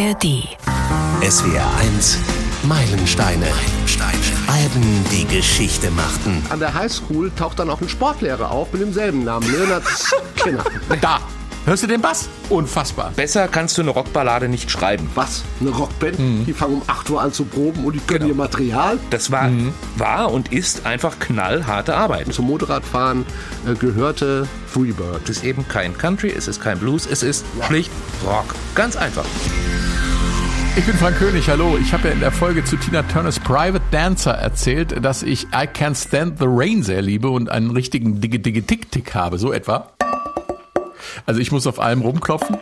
ARD. SWR 1 Meilensteine. Meilensteine. Alben, die Geschichte machten. An der Highschool taucht dann auch ein Sportlehrer auf mit demselben Namen, Leonard Skinner. Da! Hörst du den Bass? Unfassbar. Besser kannst du eine Rockballade nicht schreiben. Was? Eine Rockband? Die fangen um 8 Uhr an zu proben und die können ihr Material. Das war, war und ist einfach knallharte Arbeit. Zum Motorradfahren äh, gehörte Freebird. Es ist eben kein Country, es ist kein Blues, es ist schlicht Rock. Ganz einfach. Ich bin Frank König, hallo. Ich habe ja in der Folge zu Tina Turners Private Dancer erzählt, dass ich I Can't Stand the Rain sehr liebe und einen richtigen Digge-Digge-Tick-Tick habe, so etwa. Also ich muss auf allem rumklopfen,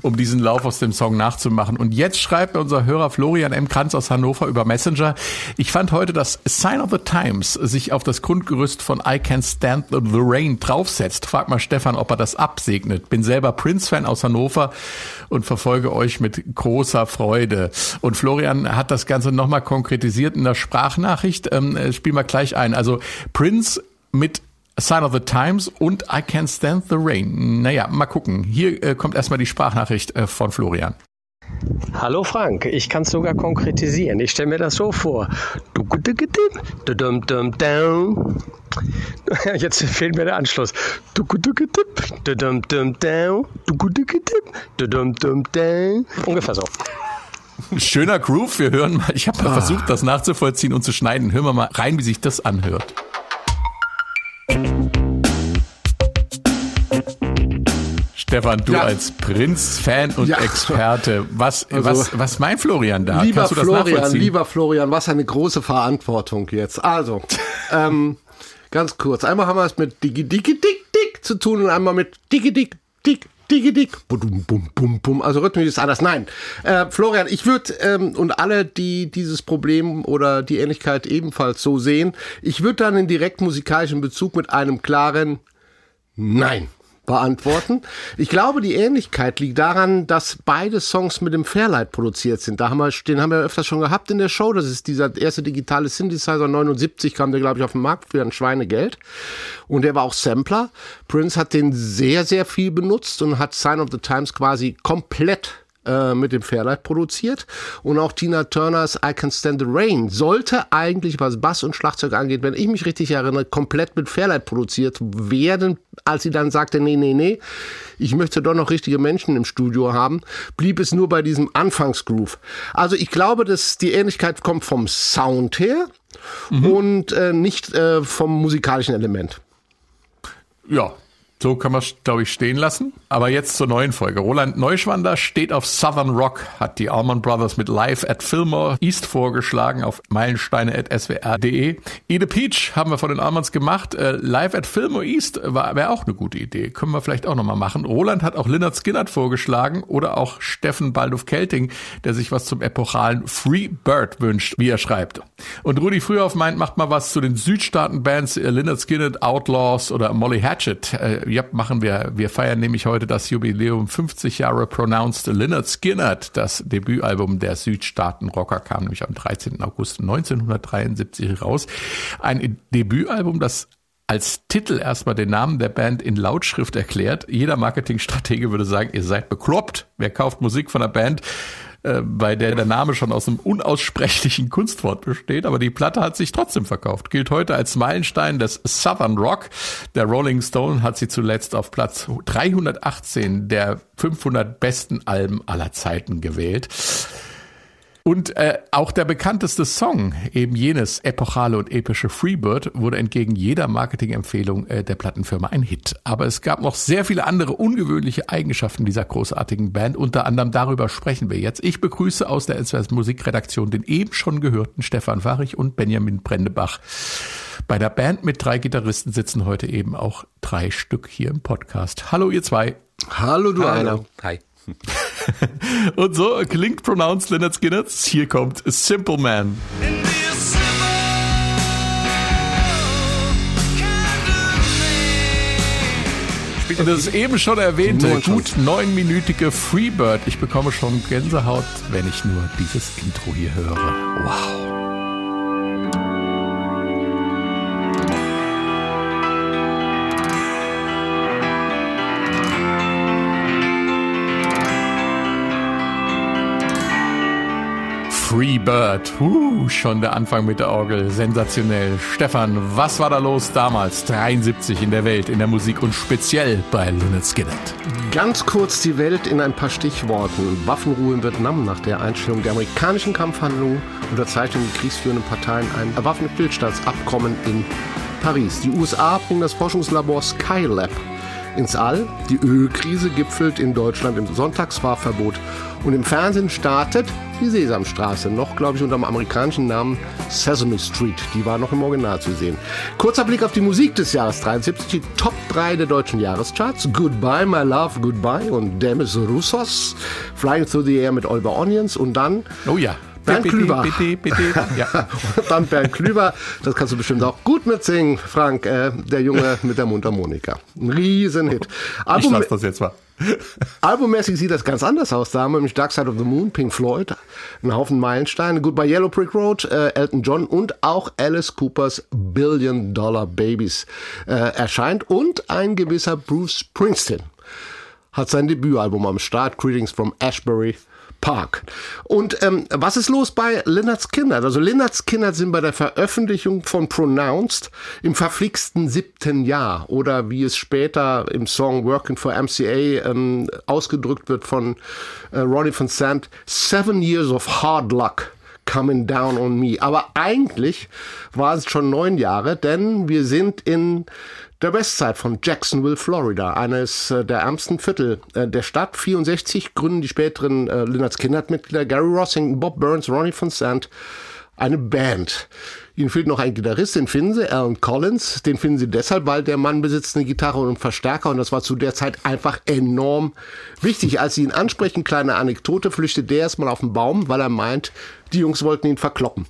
um diesen Lauf aus dem Song nachzumachen. Und jetzt schreibt unser Hörer Florian M. Kranz aus Hannover über Messenger. Ich fand heute, dass Sign of the Times sich auf das Grundgerüst von I Can't Stand the Rain draufsetzt. Frag mal Stefan, ob er das absegnet. Bin selber Prince-Fan aus Hannover und verfolge euch mit großer Freude. Und Florian hat das Ganze nochmal konkretisiert in der Sprachnachricht. Ähm, spielen wir gleich ein. Also Prince mit Sign of the Times und I Can't Stand the Rain. Naja, mal gucken. Hier äh, kommt erstmal die Sprachnachricht äh, von Florian. Hallo Frank, ich kann es sogar konkretisieren. Ich stelle mir das so vor. Jetzt fehlt mir der Anschluss. Ungefähr so. Schöner Groove. Wir hören mal. Ich habe mal versucht, das nachzuvollziehen und zu schneiden. Hören wir mal rein, wie sich das anhört. Stefan, du Ja. als Prinz-Fan und Ja. Experte, was, Also, was, was meint Florian da? Lieber Florian, lieber Florian, was eine große Verantwortung jetzt. Also, ähm, ganz kurz. Einmal haben wir es mit Digi Digi Dick Dick zu tun und einmal mit Digi Dick Dick Digi Dick. Bum, bum, bum, bum. Also rhythmisch ist anders. Nein, äh, Florian, ich würde ähm, und alle, die dieses Problem oder die Ähnlichkeit ebenfalls so sehen, ich würde dann in direkt musikalischen Bezug mit einem klaren Nein beantworten. Ich glaube, die Ähnlichkeit liegt daran, dass beide Songs mit dem Fairlight produziert sind. Da haben wir, den haben wir öfters schon gehabt in der Show. Das ist dieser erste digitale Synthesizer 79 kam der, glaube ich, auf den Markt für ein Schweinegeld. Und der war auch Sampler. Prince hat den sehr, sehr viel benutzt und hat Sign of the Times quasi komplett äh, mit dem Fairlight produziert. Und auch Tina Turners I Can Stand the Rain sollte eigentlich, was Bass und Schlagzeug angeht, wenn ich mich richtig erinnere, komplett mit Fairlight produziert werden. Als sie dann sagte, nee, nee, nee, ich möchte doch noch richtige Menschen im Studio haben, blieb es nur bei diesem Anfangsgroove. Also ich glaube, dass die Ähnlichkeit kommt vom Sound her und äh, nicht äh, vom musikalischen Element. Ja, so kann man es, glaube ich, stehen lassen. Aber jetzt zur neuen Folge. Roland Neuschwander steht auf Southern Rock, hat die Allman Brothers mit Live at Fillmore East vorgeschlagen auf meilensteine.swr.de. Ede Peach haben wir von den Allmans gemacht. Äh, Live at Fillmore East wäre auch eine gute Idee. Können wir vielleicht auch nochmal machen. Roland hat auch Lynyrd Skynyrd vorgeschlagen oder auch Steffen Balduf Kelting, der sich was zum epochalen Free Bird wünscht, wie er schreibt. Und Rudi Frühauf meint, macht mal was zu den Südstaaten-Bands äh, Lynyrd Skynyrd, Outlaws oder Molly Hatchet. Äh, ja, machen wir. Wir feiern nämlich heute das Jubiläum 50 Jahre Pronounced Lynyrd Skynyrd. Das Debütalbum der Südstaaten-Rocker kam nämlich am 13. August 1973 raus. Ein Debütalbum, das als Titel erstmal den Namen der Band in Lautschrift erklärt. Jeder Marketingstratege würde sagen, ihr seid bekloppt. Wer kauft Musik von einer Band, äh, bei der der Name schon aus einem unaussprechlichen Kunstwort besteht, aber die Platte hat sich trotzdem verkauft. Gilt heute als Meilenstein des Southern Rock. Der Rolling Stone hat sie zuletzt auf Platz 318 der 500 besten Alben aller Zeiten gewählt. Und äh, auch der bekannteste Song, eben jenes epochale und epische Freebird, wurde entgegen jeder Marketingempfehlung äh, der Plattenfirma ein Hit. Aber es gab noch sehr viele andere ungewöhnliche Eigenschaften dieser großartigen Band. Unter anderem darüber sprechen wir jetzt. Ich begrüße aus der SWS Musikredaktion den eben schon gehörten Stefan Farich und Benjamin Brendebach. Bei der Band mit drei Gitarristen sitzen heute eben auch drei Stück hier im Podcast. Hallo ihr zwei. Hallo, du einer. Hi. Und so klingt Pronounced Leonard Skinner. Hier kommt Simple Man. Und das ist eben schon erwähnte, gut neunminütige Freebird. Ich bekomme schon Gänsehaut, wenn ich nur dieses Intro hier höre. Wow. Free Bird. Uh, schon der Anfang mit der Orgel. Sensationell. Stefan, was war da los damals? 73 in der Welt, in der Musik und speziell bei Lynyrd Skynyrd. Ganz kurz die Welt in ein paar Stichworten. Waffenruhe in Vietnam nach der Einstellung der amerikanischen Kampfhandlungen, Unterzeichnung der kriegsführenden Parteien ein Waffenstillstandsabkommen in Paris. Die USA bringen das Forschungslabor Skylab ins All. Die Ölkrise gipfelt in Deutschland im Sonntagsfahrverbot. Und im Fernsehen startet die Sesamstraße, noch glaube ich unter dem amerikanischen Namen Sesame Street. Die war noch im Original zu sehen. Kurzer Blick auf die Musik des Jahres 73, die Top 3 der deutschen Jahreszarts. Goodbye, My Love, Goodbye und Demis Roussos. Flying Through the Air mit Oliver Onions und dann... Oh ja. Bernd Bitte, Klüber. bitte, bitte. Ja. Dann Bernd Klüber, das kannst du bestimmt auch gut mitsingen, Frank, äh, der Junge mit der Mundharmonika. Ein Riesenhit. Ich Album, lasse das jetzt mal. albummäßig sieht das ganz anders aus. Da haben wir nämlich Dark Side of the Moon, Pink Floyd, einen Haufen Meilensteine, Goodbye Yellow Brick Road, äh, Elton John und auch Alice Coopers Billion Dollar Babies äh, erscheint und ein gewisser Bruce Springsteen hat sein Debütalbum am Start, Greetings from Ashbury Park. Und ähm, was ist los bei Lynyrd Skynyrd? Also Lynyrd Skynyrd sind bei der Veröffentlichung von Pronounced im verflixten siebten Jahr oder wie es später im Song Working for MCA ähm, ausgedrückt wird von äh, Ronnie von Sant, Seven Years of Hard Luck. Coming Down on Me. Aber eigentlich war es schon neun Jahre, denn wir sind in der Westside von Jacksonville, Florida, eines äh, der ärmsten Viertel äh, der Stadt. 64 gründen die späteren äh, Lynyrd Skynyrd-Mitglieder Gary Rossington, Bob Burns, Ronnie von Sant eine Band. Ihnen fehlt noch ein Gitarrist, den finden sie, Alan Collins. Den finden sie deshalb, weil der Mann besitzt eine Gitarre und einen Verstärker und das war zu der Zeit einfach enorm wichtig. Als sie ihn ansprechen, kleine Anekdote, flüchtet der erstmal auf den Baum, weil er meint, die Jungs wollten ihn verkloppen.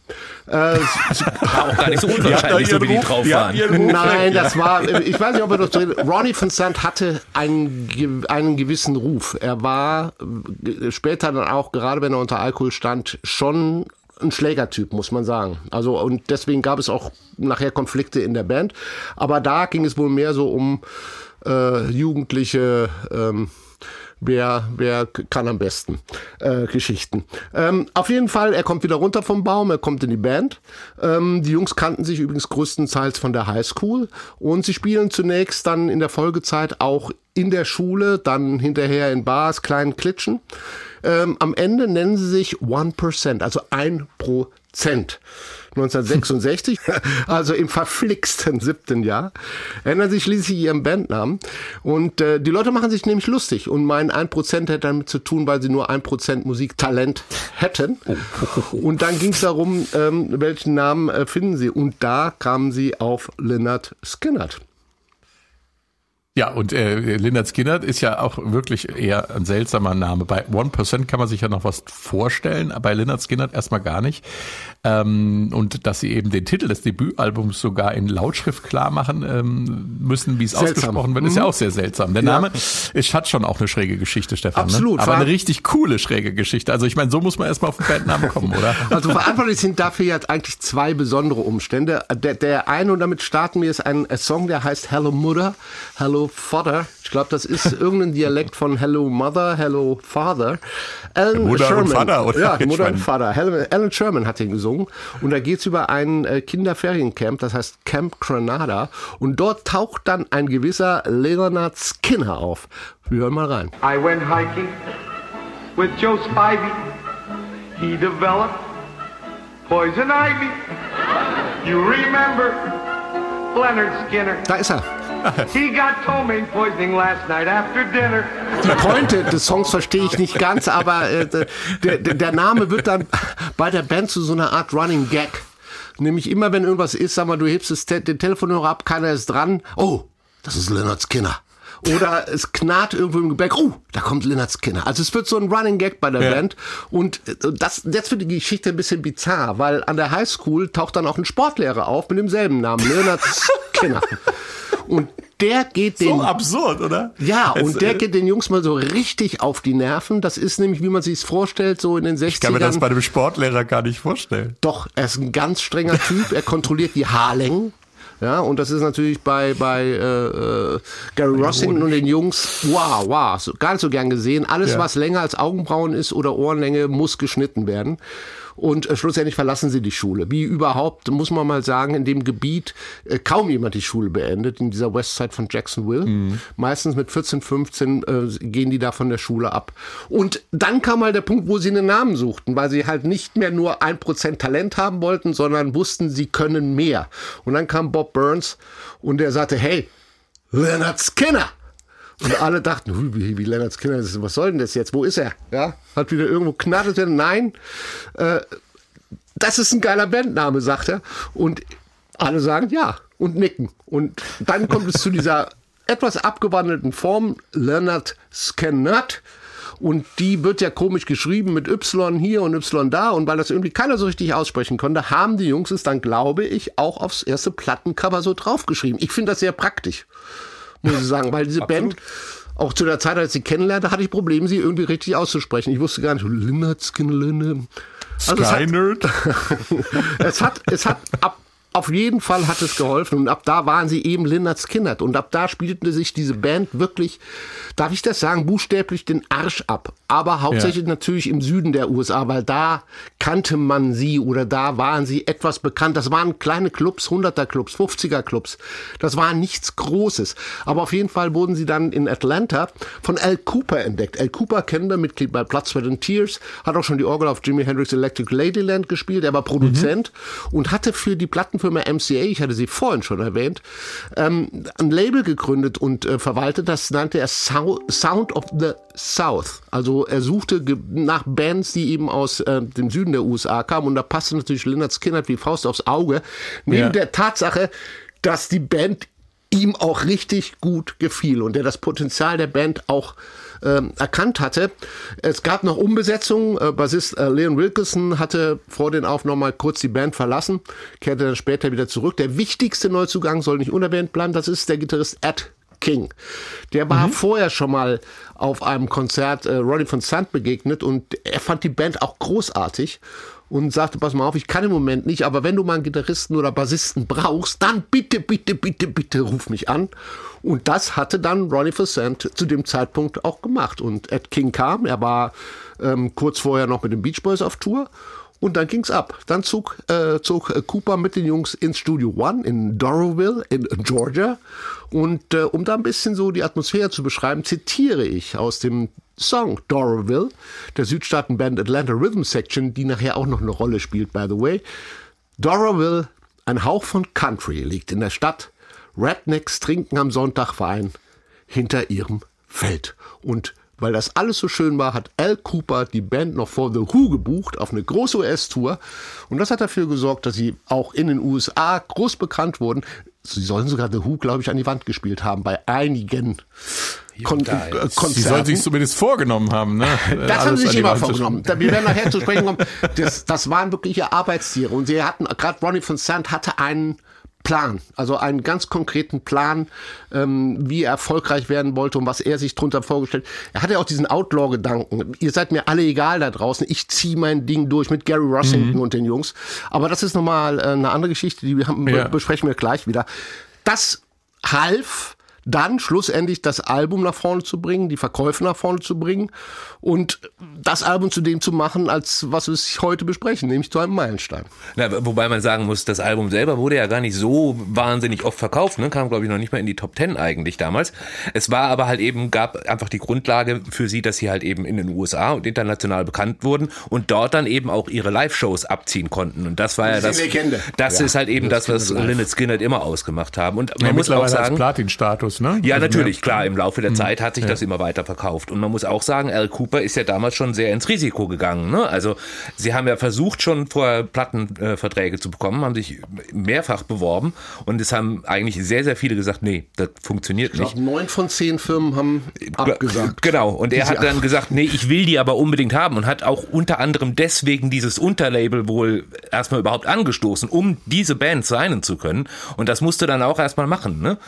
Äh, War auch gar nicht so unwahrscheinlich, so wie die drauf waren. Nein, das war, ich weiß nicht, ob er das drin, Ronnie von Sant hatte einen, einen gewissen Ruf. Er war äh, später dann auch, gerade wenn er unter Alkohol stand, schon ein Schlägertyp, muss man sagen. Also, und deswegen gab es auch nachher Konflikte in der Band. Aber da ging es wohl mehr so um äh, jugendliche, ähm, Wer, wer kann am besten äh, Geschichten. Ähm, auf jeden Fall, er kommt wieder runter vom Baum, er kommt in die Band. Ähm, die Jungs kannten sich übrigens größtenteils von der Highschool und sie spielen zunächst dann in der Folgezeit auch in der Schule, dann hinterher in Bars, kleinen Klitschen. Ähm, am Ende nennen sie sich 1%, also 1%. 1966, also im verflixten siebten Jahr, ändern sie schließlich ihren Bandnamen. Und äh, die Leute machen sich nämlich lustig und meinen, ein Prozent hätte damit zu tun, weil sie nur ein Prozent Musiktalent hätten. Und dann ging es darum, ähm, welchen Namen äh, finden sie. Und da kamen sie auf Lynyrd Skynyrd. Ja, und äh, Lynyrd Skynyrd ist ja auch wirklich eher ein seltsamer Name. Bei 1% kann man sich ja noch was vorstellen, aber bei Lynyrd Skynyrd erstmal gar nicht. Ähm, und dass sie eben den Titel des Debütalbums sogar in Lautschrift klar machen ähm, müssen, wie es ausgesprochen wird, ist ja auch sehr seltsam. Der Ja. Name ist, hat schon auch eine schräge Geschichte, Stefan. Absolut. Ne? Aber eine richtig coole schräge Geschichte. Also ich meine, so muss man erstmal auf den Bandnamen kommen, oder? Also verantwortlich sind dafür jetzt eigentlich zwei besondere Umstände. Der, der eine, und damit starten wir, ist ein, ein Song, der heißt Hello Mother, Hello Father. Ich glaube, das ist irgendein Dialekt von Hello Mother, Hello Father. Alan Mutter und Vater, oder? Ja, Mutter und Vater. Alan, Sherman hat den gesungen. Und da geht's über ein äh, Kinderferiencamp, das heißt Camp Granada. Und dort taucht dann ein gewisser Leonard Skinner auf. Wir hören mal rein. I went hiking with Joe Spivey. He developed poison ivy. You remember Leonard Skinner? Da ist er. He got ptomaine poisoning last night after dinner. Die Pointe des Songs verstehe ich nicht ganz, aber äh, der, der, Name wird dann bei der Band zu so einer Art Running Gag. Nämlich immer, wenn irgendwas ist, sag mal, du hebst das Te den Telefonhörer ab, keiner ist dran. Oh, das ist Leonard Skinner. Oder es knarrt irgendwo im Gebäck. Oh, da kommt Leonard Skinner. Also es wird so ein Running Gag bei der Ja. Band. Und äh, das, jetzt wird die Geschichte ein bisschen bizarr, weil an der Highschool taucht dann auch ein Sportlehrer auf mit demselben Namen, Leonard Skinner. Und der geht den So absurd, oder? ja, Es, und der äh, geht den Jungs mal so richtig auf die Nerven. Das ist nämlich, wie man sich's vorstellt, so in den 60ern. Ich kann mir das bei einem Sportlehrer gar nicht vorstellen. Doch, er ist ein ganz strenger Typ. Er kontrolliert die Haarlängen. Ja, und das ist natürlich bei, bei äh, äh, Gary Rossington und den Jungs, wow, wow, so, gar nicht so gern gesehen. Alles, Ja. was länger als Augenbrauen ist oder Ohrenlänge, muss geschnitten werden. Und äh, schlussendlich verlassen sie die Schule. Wie überhaupt, muss man mal sagen, in dem Gebiet äh, kaum jemand die Schule beendet, in dieser Westside von Jacksonville. Mhm. Meistens mit 14, 15 äh, gehen die da von der Schule ab. Und dann kam mal der Punkt, wo sie einen Namen suchten, weil sie halt nicht mehr nur ein Prozent Talent haben wollten, sondern wussten, sie können mehr. Und dann kam Bob Burns und der sagte, hey, Leonard Skinner. Und alle dachten, hui, wie, wie Leonard Skinner, ist- was soll denn das jetzt? Wo ist er? Ja, hat wieder irgendwo knarrt. Nein, äh, das ist ein geiler Bandname, sagt er. Und alle sagen ja und nicken. Und dann kommt es zu dieser etwas abgewandelten Form, Leonard Skennert. Und die wird ja komisch geschrieben mit Y hier und Y da. Und weil das irgendwie keiner so richtig aussprechen konnte, haben die Jungs es dann, glaube ich, auch aufs erste Plattencover so draufgeschrieben. Ich finde das sehr praktisch, muss ich sagen, weil diese Band, auch zu der Zeit, als ich sie kennenlernte, hatte ich Probleme, sie irgendwie richtig auszusprechen. Ich wusste gar nicht, Leonard Skinner. Also es hat- Nerd. es hat, es hat ab, auf jeden Fall hat es geholfen und ab da waren sie eben Lynyrd Skynyrd und ab da spielte sich diese Band wirklich, darf ich das sagen, buchstäblich den Arsch ab. Aber hauptsächlich natürlich im Süden der USA, weil da kannte man sie oder da waren sie etwas bekannt. Das waren kleine Clubs, 100er Clubs, 50er Clubs. Das war nichts Großes. Aber auf jeden Fall wurden sie dann in Atlanta von Al Cooper entdeckt. Al Cooper kennen wir, Mitglied bei Blood, Sweat and Tears, hat auch schon die Orgel auf Jimi Hendrix Electric Ladyland gespielt. Er war Produzent und hatte für die Plattenfirma MCA, ich hatte sie vorhin schon erwähnt, ähm, ein Label gegründet und äh, verwaltet. Das nannte er Sou- Sound of the South. Also er suchte nach Bands, die eben aus äh, dem Süden der USA kamen und da passte natürlich Leonard Skinner wie Faust aufs Auge. Neben Ja. der Tatsache, dass die Band ihm auch richtig gut gefiel und der das Potenzial der Band auch ähm, erkannt hatte. Es gab noch Umbesetzungen. Äh, Bassist äh, Leon Wilkinson hatte vor den Aufnahmen mal kurz die Band verlassen, kehrte dann später wieder zurück. Der wichtigste Neuzugang soll nicht unerwähnt bleiben, das ist der Gitarrist Ed King. Der war vorher schon mal auf einem Konzert äh, Ronnie von Sant begegnet und er fand die Band auch großartig und sagte, pass mal auf, ich kann im Moment nicht, aber wenn du mal einen Gitarristen oder Bassisten brauchst, dann bitte, bitte, bitte, bitte ruf mich an. Und das hatte dann Ronnie Facent zu dem Zeitpunkt auch gemacht. Und Ed King kam, er war ähm, kurz vorher noch mit den Beach Boys auf Tour. Und dann ging's ab. Dann zog, äh, zog Cooper mit den Jungs ins Studio One in Doroville in Georgia. Und äh, um da ein bisschen so die Atmosphäre zu beschreiben, zitiere ich aus dem Song Doroville der Südstaatenband Atlanta Rhythm Section, die nachher auch noch eine Rolle spielt, by the way. Doroville, ein Hauch von Country, liegt in der Stadt. Rednecks trinken am Sonntagwein hinter ihrem Feld. Und weil das alles so schön war, hat Al Cooper die Band noch vor The Who gebucht auf eine große US-Tour. Und das hat dafür gesorgt, dass sie auch in den USA groß bekannt wurden. Sie sollen sogar The Who, glaube ich, an die Wand gespielt haben bei einigen Kon äh, Sie Konzerten. soll sich zumindest vorgenommen haben. Ne? Das haben Alles sie sich immer vorgenommen. Wir werden nachher zu sprechen kommen. Das, das waren wirkliche Arbeitstiere. Und sie hatten, gerade Ronnie von Sant hatte einen Plan, also einen ganz konkreten Plan, ähm, wie er erfolgreich werden wollte und was er sich drunter vorgestellt. Er hatte auch diesen Outlaw-Gedanken. Ihr seid mir alle egal da draußen. Ich ziehe mein Ding durch mit Gary Rossington und den Jungs. Aber das ist nochmal äh, eine andere Geschichte, die wir haben, Ja. besprechen wir gleich wieder. Das half dann schlussendlich das Album nach vorne zu bringen, die Verkäufe nach vorne zu bringen und das Album zu dem zu machen, als was wir heute besprechen, nämlich zu einem Meilenstein. Na, wobei man sagen muss, das Album selber wurde ja gar nicht so wahnsinnig oft verkauft, ne? kam glaube ich noch nicht mal in die Top Ten eigentlich damals. Es war aber halt eben, gab einfach die Grundlage für sie, dass sie halt eben in den USA und international bekannt wurden und dort dann eben auch ihre Live-Shows abziehen konnten. Und das war ja Das das, das Ja, ist halt eben Lynyrd das, was. Lynyrd Skynyrd immer ausgemacht haben. Und man Ja, muss auch mittlerweile als sagen, Platin-Status, ne? ja, Also natürlich, mehr- klar. Im Laufe der Zeit hat sich das immer weiter verkauft. Und man muss auch sagen, Al Cooper ist ja damals schon sehr ins Risiko gegangen. Ne? Also sie haben ja versucht, schon vorher Plattenverträge zu bekommen, haben sich mehrfach beworben und es haben eigentlich sehr, sehr viele gesagt, nee, das funktioniert Ich nicht. neun von zehn Firmen haben abgesagt. Genau, und er hat dann gesagt, nee, ich will die aber unbedingt haben und hat auch unter anderem deswegen dieses Unterlabel wohl erstmal überhaupt angestoßen, um diese Band signen zu können. Und das musste dann auch erstmal machen. Ne?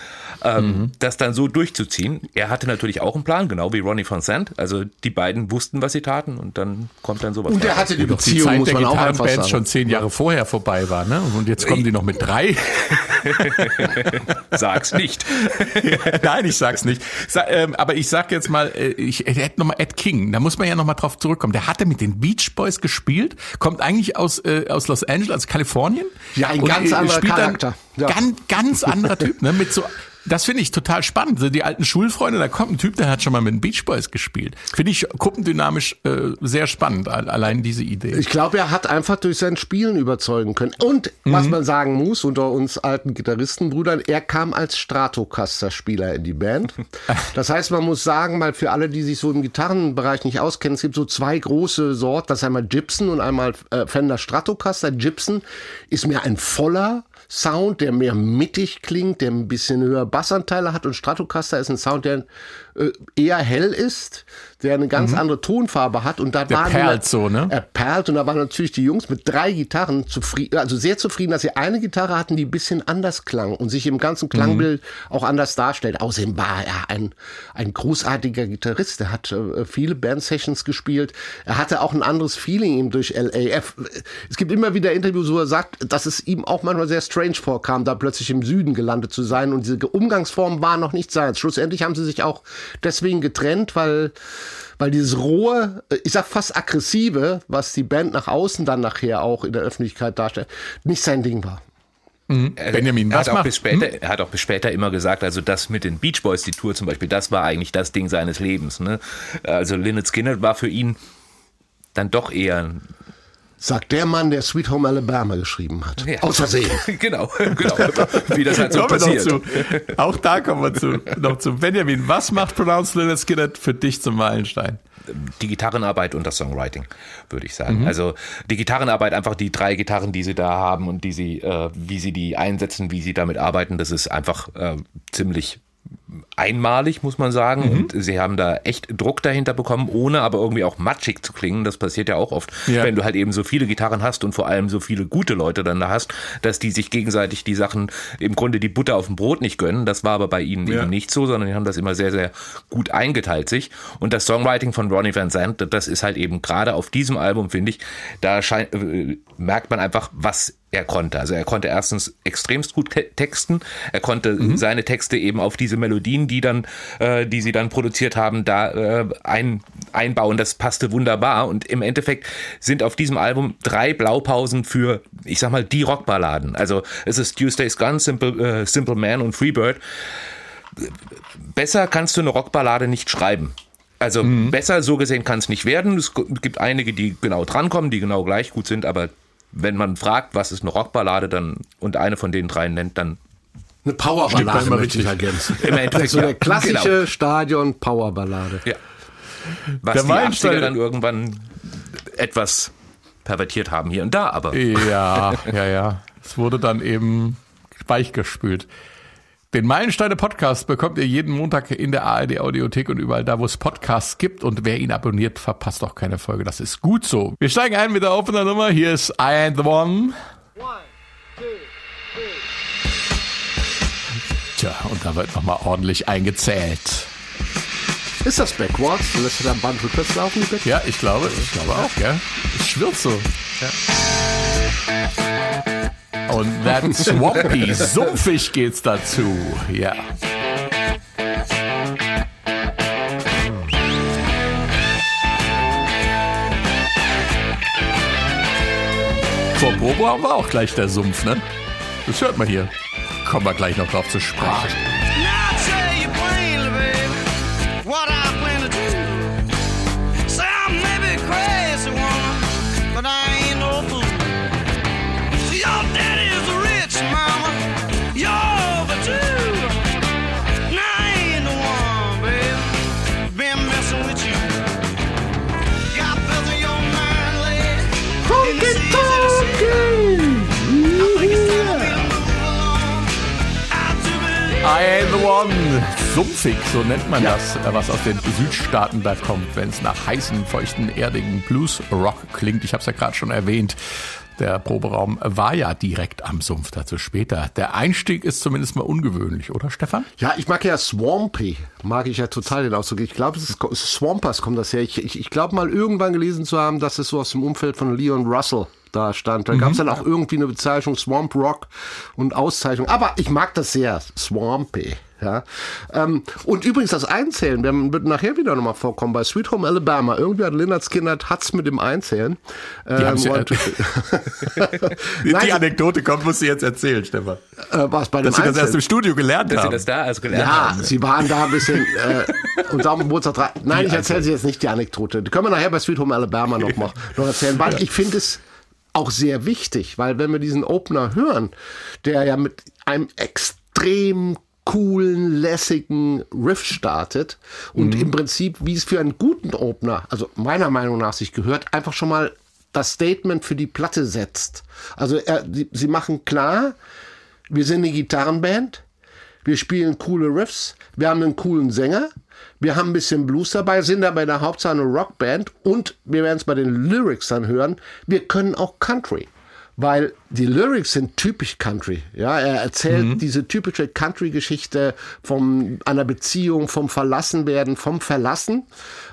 Ähm, das dann so durchzuziehen. Er hatte natürlich auch einen Plan, genau wie Ronnie von Sant. Also die beiden wussten, was sie taten und dann kommt dann sowas. Und er raus. hatte die Doch die Beziehung, Zeit muss der man auch einfach Gitarrenbands sagen. schon zehn Jahre vorher vorbei war, ne? Und jetzt kommen die noch mit drei. Sag's nicht. Nein, ich sag's nicht. Sa ähm, aber ich sag jetzt mal, äh, ich ich hätte noch mal Ed King. Da muss man ja noch mal drauf zurückkommen. Der hatte mit den Beach Boys gespielt, kommt eigentlich aus äh, aus Los Angeles, aus Kalifornien. Ja, ein ganz äh, anderer Charakter. Ja. Ganz ganz anderer Typ, ne? Mit so das finde ich total spannend. So die alten Schulfreunde, da kommt ein Typ, der hat schon mal mit den Beach Boys gespielt. Finde ich gruppendynamisch äh, sehr spannend, al- allein diese Idee. Ich glaube, er hat einfach durch sein Spielen überzeugen können. Und was man sagen muss, unter uns alten Gitarristenbrüdern, er kam als Stratocaster-Spieler in die Band. Das heißt, man muss sagen, mal für alle, die sich so im Gitarrenbereich nicht auskennen, es gibt so zwei große Sorten. Das ist einmal Gibson und einmal äh, Fender Stratocaster. Gibson ist mehr ein voller Sound, der mehr mittig klingt, der ein bisschen höher Bassanteile hat. Und Stratocaster ist ein Sound, der äh, eher hell ist, der eine ganz andere Tonfarbe hat und da Der waren perlt so, ne? Er perlt und da waren natürlich die Jungs mit drei Gitarren zufrieden, also sehr zufrieden, dass sie eine Gitarre hatten, die ein bisschen anders klang und sich im ganzen Klangbild auch anders darstellt. Außerdem war er ein, ein großartiger Gitarrist. Er hat äh, viele Band-Sessions gespielt. Er hatte auch ein anderes Feeling ihm durch LAF. Es gibt immer wieder Interviews, wo er sagt, dass es ihm auch manchmal sehr strange vorkam, da plötzlich im Süden gelandet zu sein und diese Umgangsform war noch nicht seins. Schlussendlich haben sie sich auch deswegen getrennt, weil weil dieses rohe, äh, ich sag fast aggressive, was die Band nach außen dann nachher auch in der Öffentlichkeit darstellt, nicht sein Ding war. Benjamin, er was hat, auch macht- bis später, er hat auch bis später immer gesagt, also das mit den Beach Boys, die Tour zum Beispiel, das war eigentlich das Ding seines Lebens. Ne? Also Lynyrd Skinner war für ihn dann doch eher Sagt der Mann, der Sweet Home Alabama geschrieben hat. Ja. Aus Versehen. genau, genau, wie das halt so passiert. zu. Auch da kommen wir zu, noch zu. Benjamin, was macht Pronounced Lynyrd Skynyrd für dich zum Meilenstein? die Gitarrenarbeit und das Songwriting, würde ich sagen. Also die Gitarrenarbeit, einfach die drei Gitarren, die sie da haben und die sie, äh, wie sie die einsetzen, wie sie damit arbeiten, das ist einfach äh, ziemlich einmalig, muss man sagen. Und sie haben da echt Druck dahinter bekommen, ohne aber irgendwie auch matschig zu klingen. Das passiert ja auch oft, Ja. wenn du halt eben so viele Gitarren hast und vor allem so viele gute Leute dann da hast, dass die sich gegenseitig die Sachen, im Grunde die Butter auf dem Brot nicht gönnen. Das war aber bei ihnen eben nicht so, sondern die haben das immer sehr, sehr gut eingeteilt sich. Und das Songwriting von Ronnie Van Zandt, das ist halt eben gerade auf diesem Album, finde ich, da scheint, äh, merkt man einfach, was er konnte. Also er konnte erstens extremst gut te- texten, er konnte seine Texte eben auf diese Melodien, die dann, äh, die sie dann produziert haben, da äh, ein, einbauen. Das passte wunderbar. Und im Endeffekt sind auf diesem Album drei Blaupausen für, ich sag mal, die Rockballaden. Also es ist Tuesday's Gun, Simple, äh, Simple Man und Freebird. Besser kannst du eine Rockballade nicht schreiben. Also besser so gesehen kann es nicht werden. Es gibt einige, die genau drankommen, die genau gleich gut sind, aber wenn man fragt, was ist eine Rockballade, dann und eine von den dreien nennt, dann Eine Powerballade immer möchte ich richtig. ergänzen. Im Endeffekt, so eine klassische genau. Stadion-Powerballade. Ja. Was Der die Meilenstein- 80er dann irgendwann etwas pervertiert haben hier und da, aber Ja, ja, ja. Es wurde dann eben weichgespült. Den Meilensteine Podcast bekommt ihr jeden Montag in der ARD Audiothek und überall da, wo es Podcasts gibt. Und wer ihn abonniert, verpasst auch keine Folge. Das ist gut so. Wir steigen ein mit der Opener Nummer. Hier ist I Ain't the One. Tja, und da wird nochmal ordentlich eingezählt. Ist das Backwards? Lässt du da Band rückwärts laufen, Backwards? Ja, ich glaube, ich glaube auch, gell? Es schwirrt so. Und that Swampy, sumpfig geht's dazu. Ja. Vor Bobo haben wir auch gleich der Sumpf, ne? Das hört man hier. Kommen wir gleich noch drauf zu sprechen. I am the one. Sumpfig, so nennt man das, äh, was aus den Südstaaten da kommt, wenn es nach heißen, feuchten, erdigen Blues-Rock klingt. Ich habe es ja gerade schon erwähnt. Der Proberaum war ja direkt am Sumpf, dazu später. Der Einstieg ist zumindest mal ungewöhnlich, oder Stefan? Ja, ich mag ja Swampy, mag ich ja total den Ausdruck. Ich glaube, Swampers kommt das her. Ich, ich, ich glaube mal irgendwann gelesen zu haben, dass es so aus dem Umfeld von Leon Russell da stand. Da gab es dann auch irgendwie eine Bezeichnung Swamp Rock und Auszeichnung. Aber ich mag das sehr, Swampy. Ja. Ähm, und übrigens das Einzählen, wir wird nachher wieder nochmal vorkommen, bei Sweet Home Alabama, irgendwie hat Lennart Skinner hat's mit dem Einzählen. Ähm, haben's ja- Die, Nein, die Anekdote kommt, musst du jetzt erzählen, Stefan. äh, was bei dem Dass sie das erst im Studio gelernt Dass sie haben. das da also gelernt Ja, haben. sie waren da ein bisschen äh, und am Geburtstag dran. Nein, ich erzähle sie jetzt nicht die Anekdote. Die können wir nachher bei Sweet Home Alabama noch, mal, noch erzählen, weil ich finde es auch sehr wichtig, weil wenn wir diesen Opener hören, der ja mit einem extrem coolen, lässigen Riff startet und im Prinzip, wie es für einen guten Opener, also meiner Meinung nach sich gehört, einfach schon mal das Statement für die Platte setzt. Also er, sie, sie machen klar, wir sind eine Gitarrenband, wir spielen coole Riffs, wir haben einen coolen Sänger, wir haben ein bisschen Blues dabei, sind dabei in der Hauptsache eine Rockband und wir werden es bei den Lyrics dann hören, wir können auch Country. Weil die Lyrics sind typisch Country. Ja, er erzählt diese typische Country-Geschichte von einer Beziehung, vom Verlassenwerden, vom Verlassen.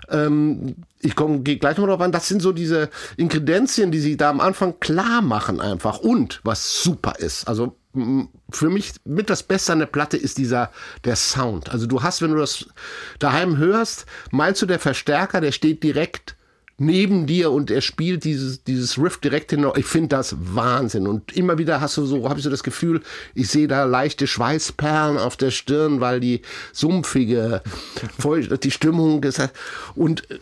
Ähm, ich komme gehe gleich noch darauf an. Das sind so diese Inkredenzien, die sie da am Anfang klar machen einfach. Und was super ist, also für mich mit das Beste an der Platte ist dieser der Sound. Also du hast, wenn du das daheim hörst, meinst du der Verstärker, der steht direkt neben dir und er spielt dieses, dieses Riff direkt hin. Ich finde das Wahnsinn. Und immer wieder hast du so, habe ich so das Gefühl, ich sehe da leichte Schweißperlen auf der Stirn, weil die sumpfige, die Stimmung ist. Und äh,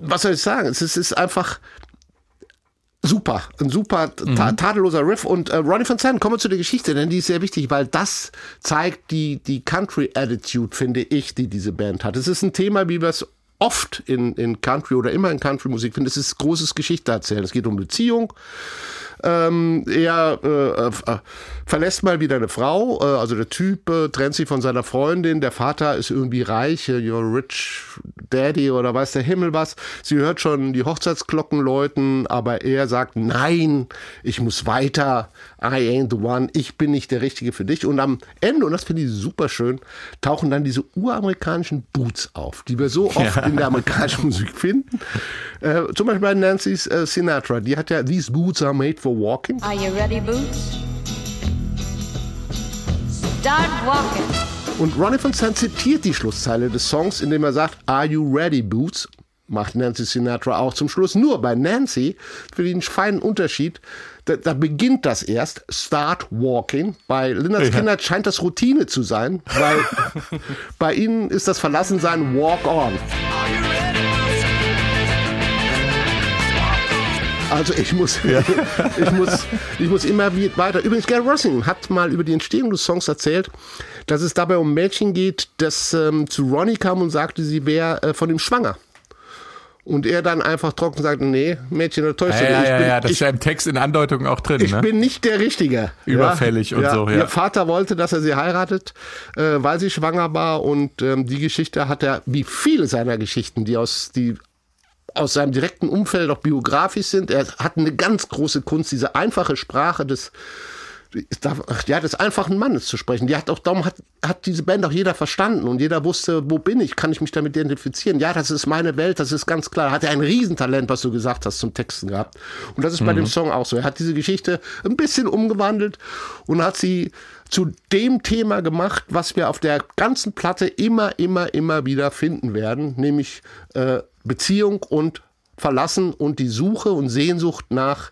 was soll ich sagen? Es ist einfach super, ein super ta tadelloser Riff. Und äh, Ronnie von Zandt, kommen wir zu der Geschichte, denn die ist sehr wichtig, weil das zeigt die, die Country-Attitude, finde ich, die diese Band hat. Es ist ein Thema, wie wir es oft in, in Country oder immer in Country-Musik finden. Es ist großes Geschichte erzählen. Es geht um Beziehung. Ähm, er äh, äh, verlässt mal wieder eine Frau, äh, also der Typ äh, trennt sich von seiner Freundin, der Vater ist irgendwie reich, äh, your rich daddy oder weiß der Himmel was. Sie hört schon die Hochzeitsglocken läuten, aber er sagt, nein, ich muss weiter, I ain't the one, ich bin nicht der Richtige für dich. Und am Ende, und das finde ich super schön, tauchen dann diese uramerikanischen Boots auf, die wir so oft in der amerikanischen Musik finden. Äh, zum Beispiel bei Nancy äh, Sinatra, die hat ja These Boots are made for walking. Are you ready, Boots? Start walking. Und Ronnie von Zandt zitiert die Schlusszeile des Songs, indem er sagt, Are you ready, Boots? Macht Nancy Sinatra auch zum Schluss. Nur bei Nancy, für den feinen Unterschied, da, da beginnt das erst, Start Walking. Bei Lynyrd Skynyrd scheint das Routine zu sein, weil bei ihnen ist das Verlassensein Walk On. Also ich muss, ich muss, ich muss immer weiter. Übrigens, Gary Rossington hat mal über die Entstehung des Songs erzählt, dass es dabei um Mädchen geht, das ähm, zu Ronnie kam und sagte, sie wäre äh, von ihm schwanger. Und er dann einfach trocken sagte, nee, Mädchen, da täuscht Ja, ja, Ich ja, bin- ja, das ich ist ja im Text in Andeutungen auch drin. ich ne? bin nicht der Richtige. Überfällig und so, ja. Ihr Vater wollte, dass er sie heiratet, äh, weil sie schwanger war. Und ähm, die Geschichte hat er, wie viele seiner Geschichten, die aus, die aus seinem direkten Umfeld auch biografisch sind. Er hat eine ganz große Kunst, diese einfache Sprache des, ja, des einfachen Mannes zu sprechen. Die hat auch, darum hat, hat diese Band auch jeder verstanden und jeder wusste, wo bin ich, kann ich mich damit identifizieren. Ja, das ist meine Welt, das ist ganz klar. Er hat ja ein Riesentalent, was du gesagt hast, zum Texten gehabt. Und das ist bei dem Song auch so. Er hat diese Geschichte ein bisschen umgewandelt und hat sie zu dem Thema gemacht, was wir auf der ganzen Platte immer, immer, immer wieder finden werden, nämlich äh, Beziehung und Verlassen und die Suche und Sehnsucht nach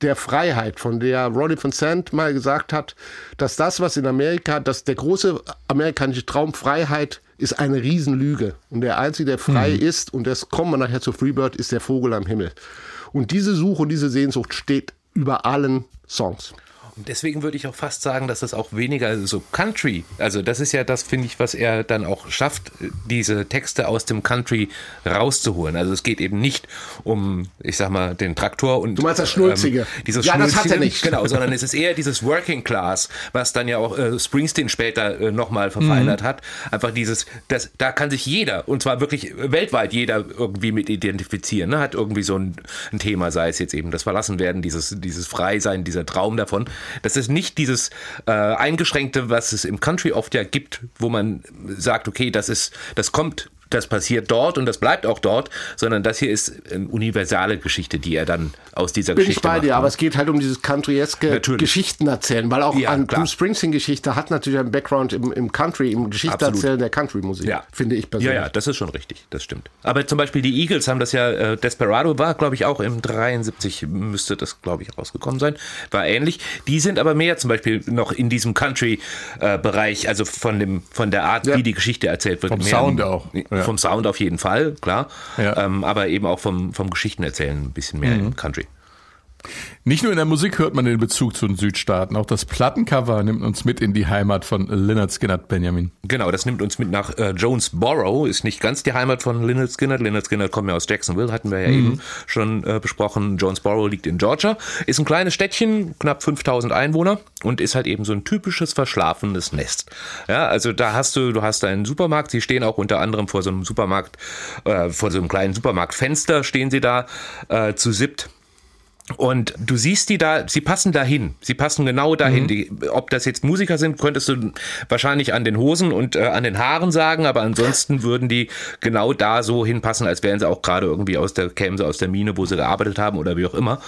der Freiheit, von der Ronnie von Sant mal gesagt hat, dass das, was in Amerika, dass der große amerikanische Traum Freiheit ist eine Riesenlüge. Und der Einzige, der frei ist, und das kommen wir nachher zu Freebird, ist der Vogel am Himmel. Und diese Suche und diese Sehnsucht steht über allen Songs. Deswegen würde ich auch fast sagen, dass das auch weniger so Country, also das ist ja das, finde ich, was er dann auch schafft, diese Texte aus dem Country rauszuholen. Also es geht eben nicht um, ich sag mal, den Traktor und Du meinst das Schnulzige? dieses Ja, das hat er Schnulzige, nicht. Genau, sondern es ist eher dieses Working Class, was dann ja auch äh, Springsteen später äh, nochmal verfeinert hat. Einfach dieses, das, da kann sich jeder, und zwar wirklich weltweit jeder irgendwie mit identifizieren, ne? hat irgendwie so ein, ein Thema, sei es jetzt eben das Verlassenwerden, dieses, dieses Freisein, dieser Traum davon. Das ist nicht dieses äh, eingeschränkte, was es im Country oft ja gibt, wo man sagt, okay, das ist, das kommt das passiert dort und das bleibt auch dort, sondern das hier ist eine universale Geschichte, die er dann aus dieser Bin ich Geschichte bei macht. dir, aber es geht halt um dieses Countryeske. Geschichten erzählen, weil auch Ja, an klar. Bruce Springsteen-Geschichte hat natürlich einen Background im, im Country, im Geschichtenerzählen der Country-Musik, Ja. finde ich persönlich. Ja, ja, das ist schon richtig, das stimmt. Aber zum Beispiel die Eagles haben das ja, äh, Desperado war, glaube ich, auch im 73, müsste das, glaube ich, rausgekommen sein, war ähnlich. Die sind aber mehr zum Beispiel noch in diesem Country-Bereich, also von, dem, von der Art, Ja. wie die Geschichte erzählt wird. Vom mehr Sound auch, ja. Vom Sound auf jeden Fall, klar. Ja. Ähm, aber eben auch vom, vom Geschichtenerzählen ein bisschen mehr im Country. Nicht nur in der Musik hört man den Bezug zu den Südstaaten, auch das Plattencover nimmt uns mit in die Heimat von Lynyrd Skynyrd Benjamin. Genau, das nimmt uns mit nach äh, Jonesboro, ist nicht ganz die Heimat von Lynyrd Skynyrd. Lynyrd Skynyrd kommt ja aus Jacksonville, hatten wir ja eben schon äh, besprochen. Jonesboro liegt in Georgia, ist ein kleines Städtchen, knapp 5000 Einwohner und ist halt eben so ein typisches verschlafenes Nest. Ja, also da hast du, du hast einen Supermarkt, sie stehen auch unter anderem vor so einem Supermarkt, äh, vor so einem kleinen Supermarktfenster stehen sie da äh, zu siebt. Und du siehst die da, sie passen dahin. Sie passen genau dahin. Die, ob das jetzt Musiker sind, könntest du wahrscheinlich an den Hosen und äh, an den Haaren sagen, aber ansonsten würden die genau da so hinpassen, als wären sie auch gerade irgendwie aus der, kämen sie aus der Mine, wo sie gearbeitet haben oder wie auch immer.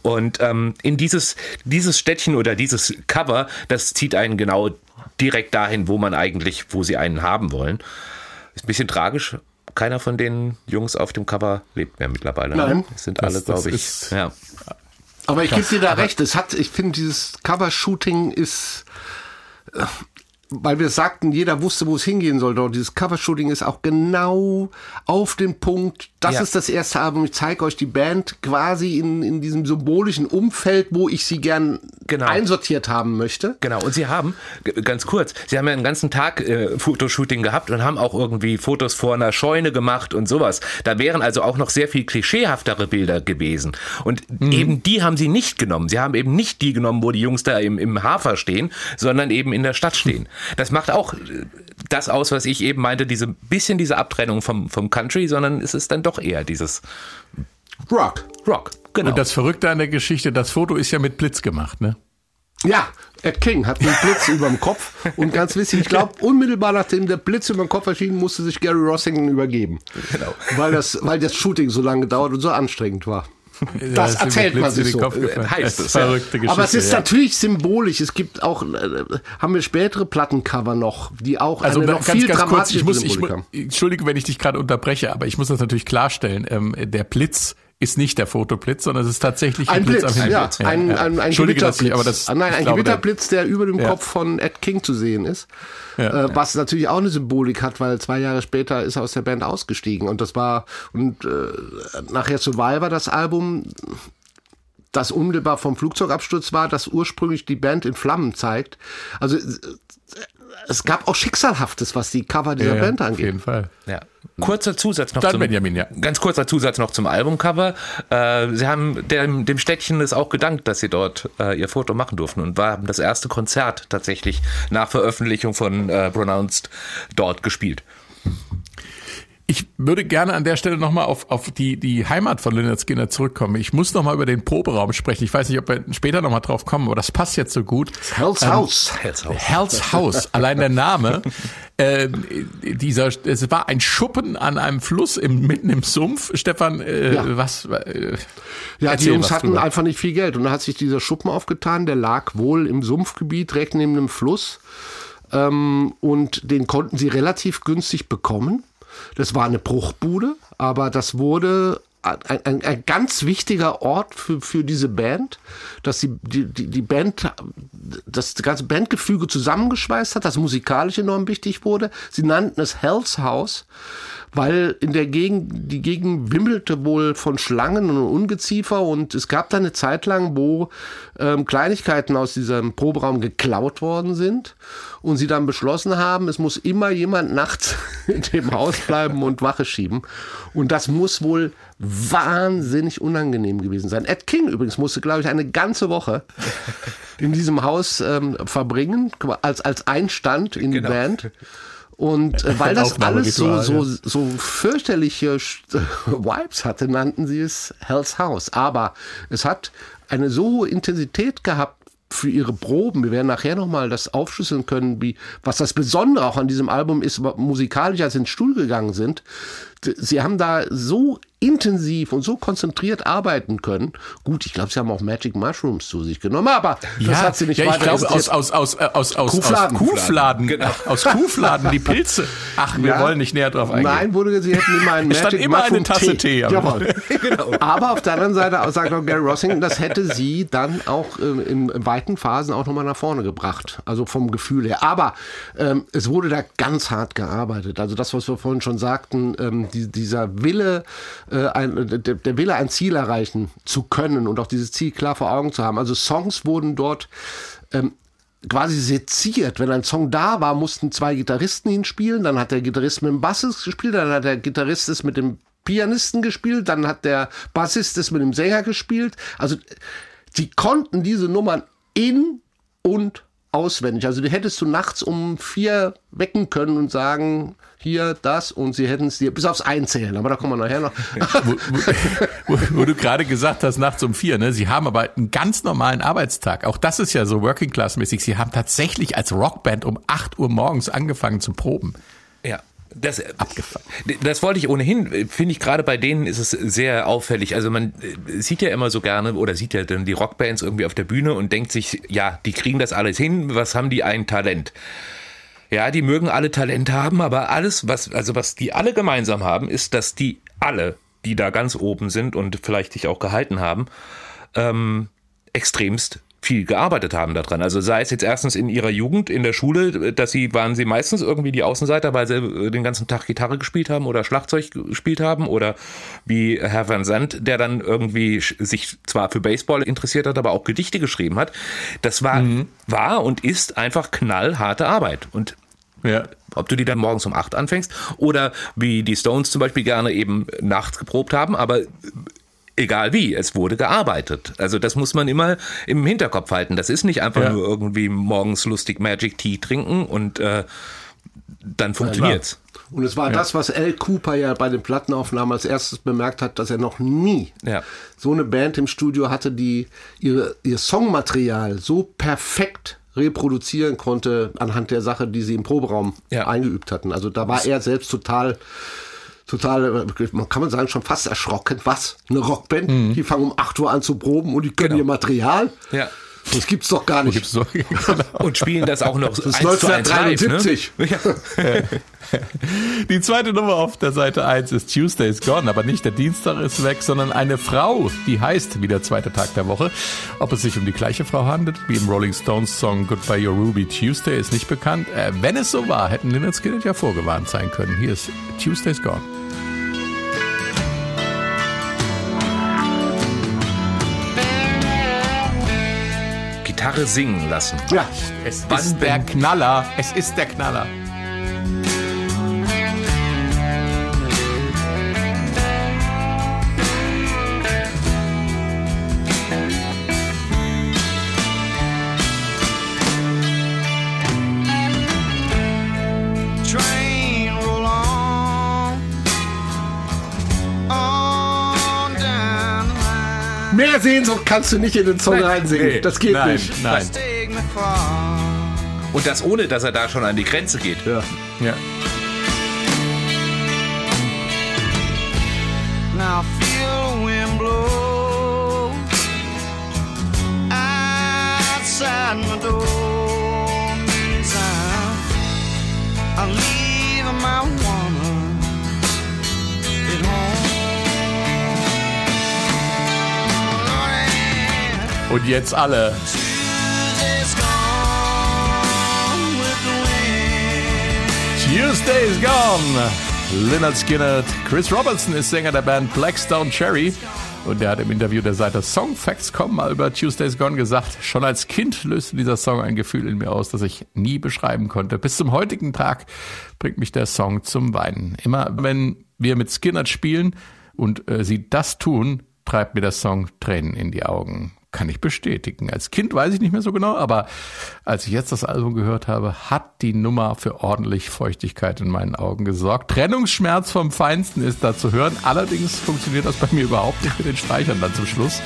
Und ähm, in dieses, dieses Städtchen oder dieses Cover, das zieht einen genau direkt dahin, wo man eigentlich, wo sie einen haben wollen. Ist ein bisschen tragisch. Keiner von den Jungs auf dem Cover lebt mehr mittlerweile. ne? Nein. Es sind Das- alle, glaube ich. ist- Ja. Aber ich gebe dir da recht. Es hat, ich finde, dieses Covershooting ist, äh, weil wir sagten, jeder wusste, wo es hingehen sollte. Und dieses Covershooting ist auch genau auf den Punkt. Das Ja. ist das erste Album. Ich zeige euch die Band quasi in, in diesem symbolischen Umfeld, wo ich sie gern Genau. einsortiert haben möchte. Genau, und Sie haben, ganz kurz, Sie haben ja einen ganzen Tag äh, Fotoshooting gehabt und haben auch irgendwie Fotos vor einer Scheune gemacht und sowas. Da wären also auch noch sehr viel klischeehaftere Bilder gewesen. Und eben die haben Sie nicht genommen. Sie haben eben nicht die genommen, wo die Jungs da im, im Hafer stehen, sondern eben in der Stadt stehen. Das macht auch äh, das aus, was ich eben meinte, diese bisschen diese Abtrennung vom, vom Country, sondern es ist dann doch eher dieses Rock. Rock. Genau. Und das Verrückte an der Geschichte, das Foto ist ja mit Blitz gemacht, ne? Ja, Ed King hat einen Blitz über dem Kopf. Und ganz wichtig, ich glaube, unmittelbar nachdem der Blitz über dem Kopf erschien, musste sich Gary Rossington übergeben. Genau. Weil das, weil das Shooting so lange gedauert und so anstrengend war. Das ihm erzählt man sich so. Heißt es, ja. Geschichte. Aber es ist ja. natürlich symbolisch. Es gibt auch, äh, haben wir spätere Plattencover noch, die auch Also eine noch ganz, viel ganz kurz, ich muss, ich, entschuldige, wenn ich dich gerade unterbreche, aber ich muss das natürlich klarstellen. Ähm, der Blitz ist nicht der Fotoblitz, sondern es ist tatsächlich Ein Blitz, am Himmel. ja, ein, ein, ein Entschuldige, Gewitterblitz. ich, aber das, Ah, Nein, ein glaube, der- Gewitterblitz, der über dem Ja. Kopf von Ed King zu sehen ist. Ja, äh, was natürlich auch eine Symbolik hat, weil zwei Jahre später ist er aus der Band ausgestiegen. Und das war, und äh, nachher Survivor, das Album, das unmittelbar vom Flugzeugabsturz war, das ursprünglich die Band in Flammen zeigt. Also äh, es gab auch Schicksalhaftes, was die Cover dieser Ja, Band auf angeht. jeden Fall. Ja. Kurzer Zusatz noch Dann zum Benjamin, ja. Ganz kurzer Zusatz noch zum Albumcover. Äh, sie haben dem, dem Städtchen es auch gedankt, dass sie dort äh, ihr Foto machen durften und haben das erste Konzert tatsächlich nach Veröffentlichung von äh, Pronounced dort gespielt. Ich würde gerne an der Stelle nochmal auf, auf die, die Heimat von Lynyrd Skinner zurückkommen. Ich muss nochmal über den Proberaum sprechen. Ich weiß nicht, ob wir später nochmal drauf kommen, aber das passt jetzt so gut. Hell's House. Hell's House, allein der Name. Äh, dieser, es war ein Schuppen an einem Fluss im, mitten im Sumpf. Stefan, äh, Ja. was? Äh, Ja, die Jungs hatten drüber. einfach nicht viel Geld. Und dann hat sich dieser Schuppen aufgetan, der lag wohl im Sumpfgebiet direkt neben einem Fluss. Ähm, und den konnten sie relativ günstig bekommen. Das war eine Bruchbude, aber das wurde ein, ein, ein ganz wichtiger Ort für, für diese Band, dass die, die, die Band, das ganze Bandgefüge zusammengeschweißt hat, das musikalisch enorm wichtig wurde. Sie nannten es Hell's House, weil in der Gegend, die Gegend wimmelte wohl von Schlangen und Ungeziefer und es gab da eine Zeit lang, wo ähm, Kleinigkeiten aus diesem Proberaum geklaut worden sind und sie dann beschlossen haben, es muss immer jemand nachts in dem Haus bleiben und Wache schieben. Und das muss wohl wahnsinnig unangenehm gewesen sein. Ed King übrigens musste, glaube ich, eine ganze Woche in diesem Haus ähm, verbringen, als, als Einstand in Genau. die Band. Und äh, weil das alles so, so, so fürchterliche Vibes hatte, nannten sie es Hell's House. Aber es hat eine so hohe Intensität gehabt für ihre Proben. Wir werden nachher nochmal das aufschlüsseln können, wie, was das Besondere auch an diesem Album ist, musikalisch, als sie ins Stuhl gegangen sind. Sie haben da so intensiv und so konzentriert arbeiten können. Gut, ich glaube, sie haben auch Magic Mushrooms zu sich genommen, aber das hat sie nicht ja, ich weiter glaube aus, aus, aus, äh, aus, aus, Kuhfladen. aus Kuhfladen, Genau. aus Kuhfladen, die Pilze. Ach, wir Ja. wollen nicht näher drauf eingehen. Nein, wurde, sie hätten immer einen Es stand Magic immer eine Mushroom Tasse Tee am Jawohl. Aber auf der anderen Seite sagt auch Gary Rossington, das hätte sie dann auch äh, in, in weiten Phasen auch nochmal nach vorne gebracht. Also vom Gefühl her. Aber ähm, es wurde da ganz hart gearbeitet. Also das, was wir vorhin schon sagten, ähm, die, dieser Wille, äh, ein, der, der Wille, ein Ziel erreichen zu können und auch dieses Ziel klar vor Augen zu haben. Also Songs wurden dort ähm, quasi seziert. Wenn ein Song da war, mussten zwei Gitarristen ihn spielen. Dann hat der Gitarrist mit dem Bassist gespielt, dann hat der Gitarrist es mit dem Pianisten gespielt, dann hat der Bassist es mit dem Sänger gespielt. Also die konnten diese Nummern in und auswendig. Also die hättest du nachts um vier wecken können und sagen, hier, das und sie hätten es dir bis aufs Einzählen. Aber da kommen wir nachher noch. wo, wo, wo du gerade gesagt hast, nachts um vier, ne? Sie haben aber einen ganz normalen Arbeitstag. Auch das ist ja so Working Class mäßig. Sie haben tatsächlich als Rockband um 8 Uhr morgens angefangen zu proben. Ja. Das, das wollte ich ohnehin, finde ich gerade bei denen ist es sehr auffällig. Also man äh, sieht ja immer so gerne oder sieht ja dann die Rockbands irgendwie auf der Bühne und denkt sich, ja, die kriegen das alles hin, was haben die ein Talent? Ja, die mögen alle Talent haben, aber alles, was, also was die alle gemeinsam haben, ist, dass die alle, die da ganz oben sind und vielleicht sich auch gehalten haben, ähm, extremst viel gearbeitet haben daran. Also sei es jetzt erstens in ihrer Jugend in der Schule, dass sie waren sie meistens irgendwie die Außenseiter, weil sie äh, den ganzen Tag Gitarre gespielt haben oder Schlagzeug gespielt haben oder wie Herr Van Zandt, der dann irgendwie sich zwar für Baseball interessiert hat, aber auch Gedichte geschrieben hat. Das war war und ist einfach knallharte Arbeit und Ja. ob du die dann morgens um acht anfängst oder wie die Stones zum Beispiel gerne eben nachts geprobt haben, aber egal wie, es wurde gearbeitet. Also das muss man immer im Hinterkopf halten. Das ist nicht einfach Ja. nur irgendwie morgens lustig Magic Tea trinken und äh, dann funktioniert's. Und es war das, was Al Cooper ja bei den Plattenaufnahmen als erstes bemerkt hat, dass er noch nie Ja. so eine Band im Studio hatte, die ihre, ihr Songmaterial so perfekt reproduzieren konnte anhand der Sache, die sie im Proberaum Ja. eingeübt hatten. Also da war er selbst total total, man kann man sagen, schon fast erschrocken. Was? Eine Rockband? Die fangen um 8 Uhr an zu proben und die können Genau. ihr Material? Ja. Das gibt's doch gar nicht. Gibt's so, Und spielen das auch noch Das ist 1 zu 1 live, 1973. ne? Die zweite Nummer auf der Seite 1 ist Tuesday's Gone, aber nicht der Dienstag ist weg, sondern eine Frau, die heißt wie der zweite Tag der Woche. Ob es sich um die gleiche Frau handelt, wie im Rolling Stones Song Goodbye Your Ruby Tuesday, ist nicht bekannt. Äh, wenn es so war, hätten Lynyrd Skynyrd ja vorgewarnt sein können. Hier ist Tuesday's Gone. Gitarre singen lassen. Ja, Es Wann ist der? Knaller. Es ist der Knaller. Mehr Sehnsucht kannst du nicht in den Song reinsingen. Nee, das geht nein, nicht. Nein. Und das ohne, dass er da schon an die Grenze geht. Ja. Ja. Und jetzt alle. Tuesday is gone. Leonard Skinner. Chris Robertson ist Sänger der Band Blackstone Cherry. Und der hat im Interview der Seite Songfacts.com mal über Tuesday's Gone gesagt, schon als Kind löste dieser Song ein Gefühl in mir aus, das ich nie beschreiben konnte. Bis zum heutigen Tag bringt mich der Song zum Weinen. Immer wenn wir mit Skinner spielen und äh, sie das tun, treibt mir der Song Tränen in die Augen. Kann ich bestätigen. Als Kind weiß ich nicht mehr so genau, aber als ich jetzt das Album gehört habe, hat die Nummer für ordentlich Feuchtigkeit in meinen Augen gesorgt. Trennungsschmerz vom Feinsten ist da zu hören. Allerdings funktioniert das bei mir überhaupt nicht mit den Streichern dann zum Schluss.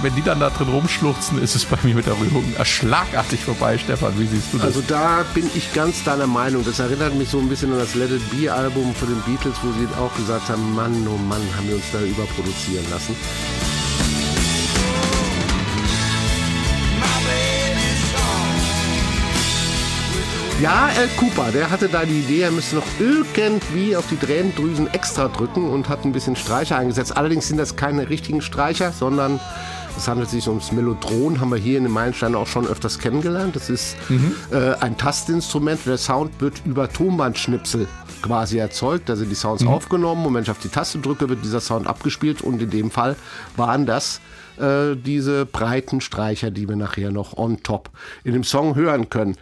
Wenn die dann da drin rumschluchzen, ist es bei mir mit der Rührung schlagartig vorbei. Stefan, wie siehst du das? Also da bin ich ganz deiner Meinung. Das erinnert mich so ein bisschen an das Let It Be Album von den Beatles, wo sie auch gesagt haben, Mann, oh Mann, haben wir uns da überproduzieren lassen. Ja, Al Cooper, der hatte da die Idee, er müsste noch irgendwie auf die Tränendrüsen extra drücken und hat ein bisschen Streicher eingesetzt. Allerdings sind das keine richtigen Streicher, sondern es handelt sich ums Mellotron, haben wir hier in den Meilensteinen auch schon öfters kennengelernt. Das ist äh, ein Tastinstrument. Der Sound wird über Tonbandschnipsel quasi erzeugt. Da sind die Sounds aufgenommen und wenn ich auf die Taste drücke, wird dieser Sound abgespielt. Und in dem Fall waren das äh, diese breiten Streicher, die wir nachher noch on top in dem Song hören können.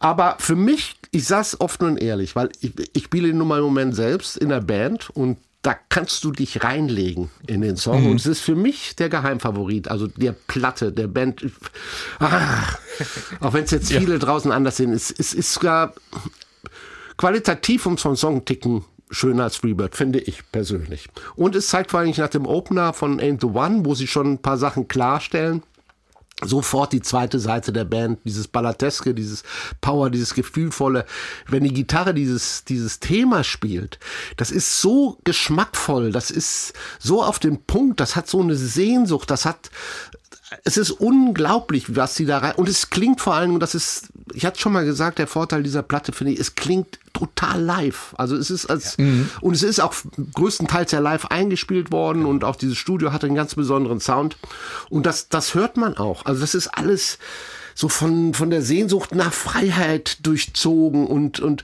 Aber für mich, ich sag's offen und ehrlich, weil ich, ich spiele nun mal im Moment selbst in der Band und da kannst du dich reinlegen in den Song. Und es ist für mich der Geheimfavorit, also der Platte, der Band. Ah, auch wenn es jetzt viele draußen anders sehen, es, es ist sogar qualitativ so einen Song ticken schöner als Freebird, finde ich persönlich. Und es zeigt vor allem nach dem Opener von Ain't the One, wo sie schon ein paar Sachen klarstellen, sofort die zweite Seite der Band, dieses Balladeske, dieses Power, dieses Gefühlvolle. Wenn die Gitarre dieses, dieses Thema spielt, das ist so geschmackvoll, das ist so auf den Punkt, das hat so eine Sehnsucht, das hat, es ist unglaublich, was sie da rein, und es klingt vor allem, und das ist, ich hatte schon mal gesagt, der Vorteil dieser Platte finde ich, es klingt total live. Also es ist als, und es ist auch größtenteils ja live eingespielt worden und auch dieses Studio hatte einen ganz besonderen Sound. Und das, das hört man auch. Also das ist alles, so von, von der Sehnsucht nach Freiheit durchzogen und, und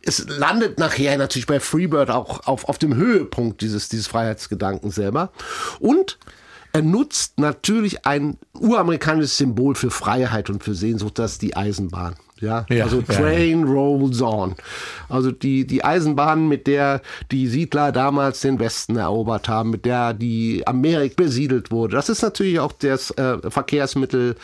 es landet nachher natürlich bei Freebird auch auf, auf dem Höhepunkt dieses, dieses Freiheitsgedankens selber. Und er nutzt natürlich ein uramerikanisches Symbol für Freiheit und für Sehnsucht, das ist die Eisenbahn. Ja, Ja, also ja, Train rolls on. Also die, die Eisenbahn, mit der die Siedler damals den Westen erobert haben, mit der die Amerika besiedelt wurde. Das ist natürlich auch das äh, Verkehrsmittel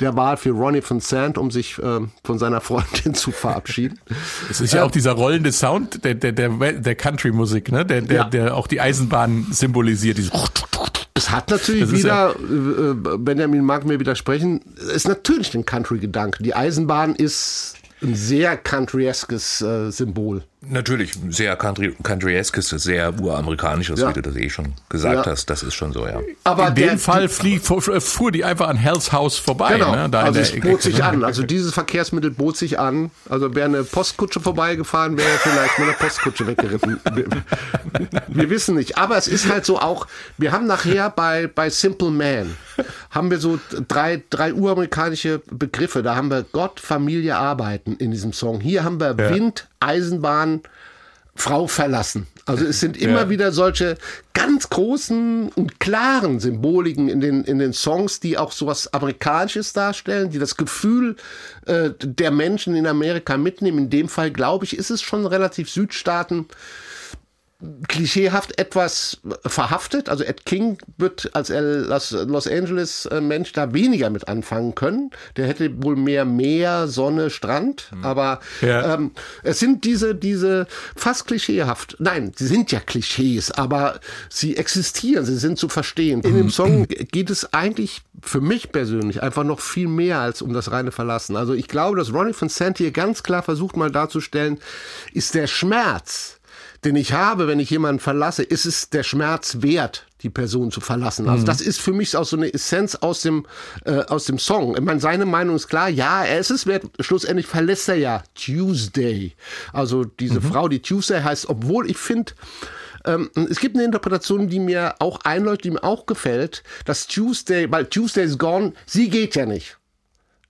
der Wahl für Ronnie von Sant, um sich äh, von seiner Freundin zu verabschieden. Es ist ja auch dieser rollende Sound der, der, der, der Country-Musik, ne? der, der, Ja. der auch die Eisenbahn symbolisiert. Dieses Es hat natürlich Das ist wieder, äh, Benjamin mag mir widersprechen, es ist natürlich ein Country-Gedanke. Die Eisenbahn ist ein sehr countryeskes äh, Symbol. Natürlich, sehr country, country-eskes, sehr uramerikanisches, Ja. wie du das eh schon gesagt Ja. hast. Das ist schon so, ja. Aber in der- dem Fall flie, fuhr, die einfach an Hells Haus vorbei. Genau, Ne? Da also es bot sich an. Also dieses Verkehrsmittel bot sich an. Also wäre eine Postkutsche vorbeigefahren, wäre vielleicht mit einer Postkutsche weggeritten. Wir, wir wissen nicht. Aber es ist halt so auch, wir haben nachher bei, bei Simple Man, haben wir so drei, drei uramerikanische Begriffe. Da haben wir Gott, Familie, Arbeiten in diesem Song. Hier haben wir Wind, Eisenbahn, Frau verlassen. Also es sind immer Ja. wieder solche ganz großen und klaren Symboliken in den, in den Songs, die auch sowas Amerikanisches darstellen, die das Gefühl äh, der Menschen in Amerika mitnehmen. In dem Fall, glaube ich, ist es schon relativ Südstaaten klischeehaft etwas verhaftet. Also Ed King wird als Los, Angeles äh, Mensch da weniger mit anfangen können. Der hätte wohl mehr Meer, Sonne, Strand. Aber Ja. ähm, es sind diese, diese fast klischeehaft. Nein, sie sind ja Klischees, aber sie existieren, sie sind zu verstehen. In dem Song geht es eigentlich für mich persönlich einfach noch viel mehr als um das reine Verlassen. Also ich glaube, dass Ronnie von Sant hier ganz klar versucht mal darzustellen, ist der Schmerz, den ich habe, wenn ich jemanden verlasse, ist es der Schmerz wert, die Person zu verlassen. Also das ist für mich auch so eine Essenz aus dem, äh, aus dem Song. Ich meine, seine Meinung ist klar, ja, er ist es wert. Schlussendlich verlässt er ja Tuesday. Also diese Frau, die Tuesday heißt, obwohl ich finde, ähm, es gibt eine Interpretation, die mir auch einleuchtet, die mir auch gefällt, dass Tuesday, weil Tuesday is gone, sie geht ja nicht.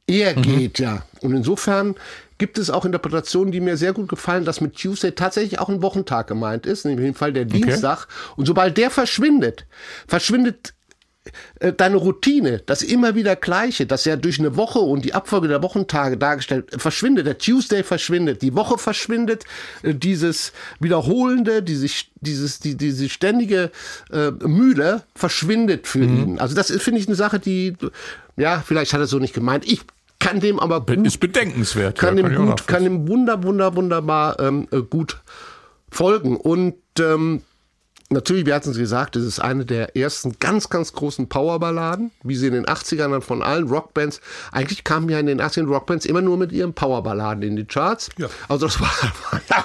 Er Mhm. geht ja. Und insofern gibt es auch Interpretationen, die mir sehr gut gefallen, dass mit Tuesday tatsächlich auch ein Wochentag gemeint ist, nämlich im Fall der Dienstag. Und sobald der verschwindet, verschwindet äh, deine Routine, das immer wieder Gleiche, das ja durch eine Woche und die Abfolge der Wochentage dargestellt, verschwindet. Der Tuesday verschwindet, die Woche verschwindet, äh, dieses Wiederholende, diese, dieses, die, diese ständige äh, Mühle verschwindet für ihn. Also das ist, finde ich, eine Sache, die, ja, vielleicht hat er so nicht gemeint. Ich kann dem aber gut Ist bedenkenswert. kann ja, dem auch gut, kann dem wunder, wunder, wunderbar ähm, äh, gut folgen. Und ähm, natürlich, wir hatten es gesagt, es ist eine der ersten ganz, ganz großen Powerballaden, wie sie in den 80ern dann von allen Rockbands, eigentlich kamen ja in den 80ern Rockbands immer nur mit ihren Powerballaden in die Charts. Also das war,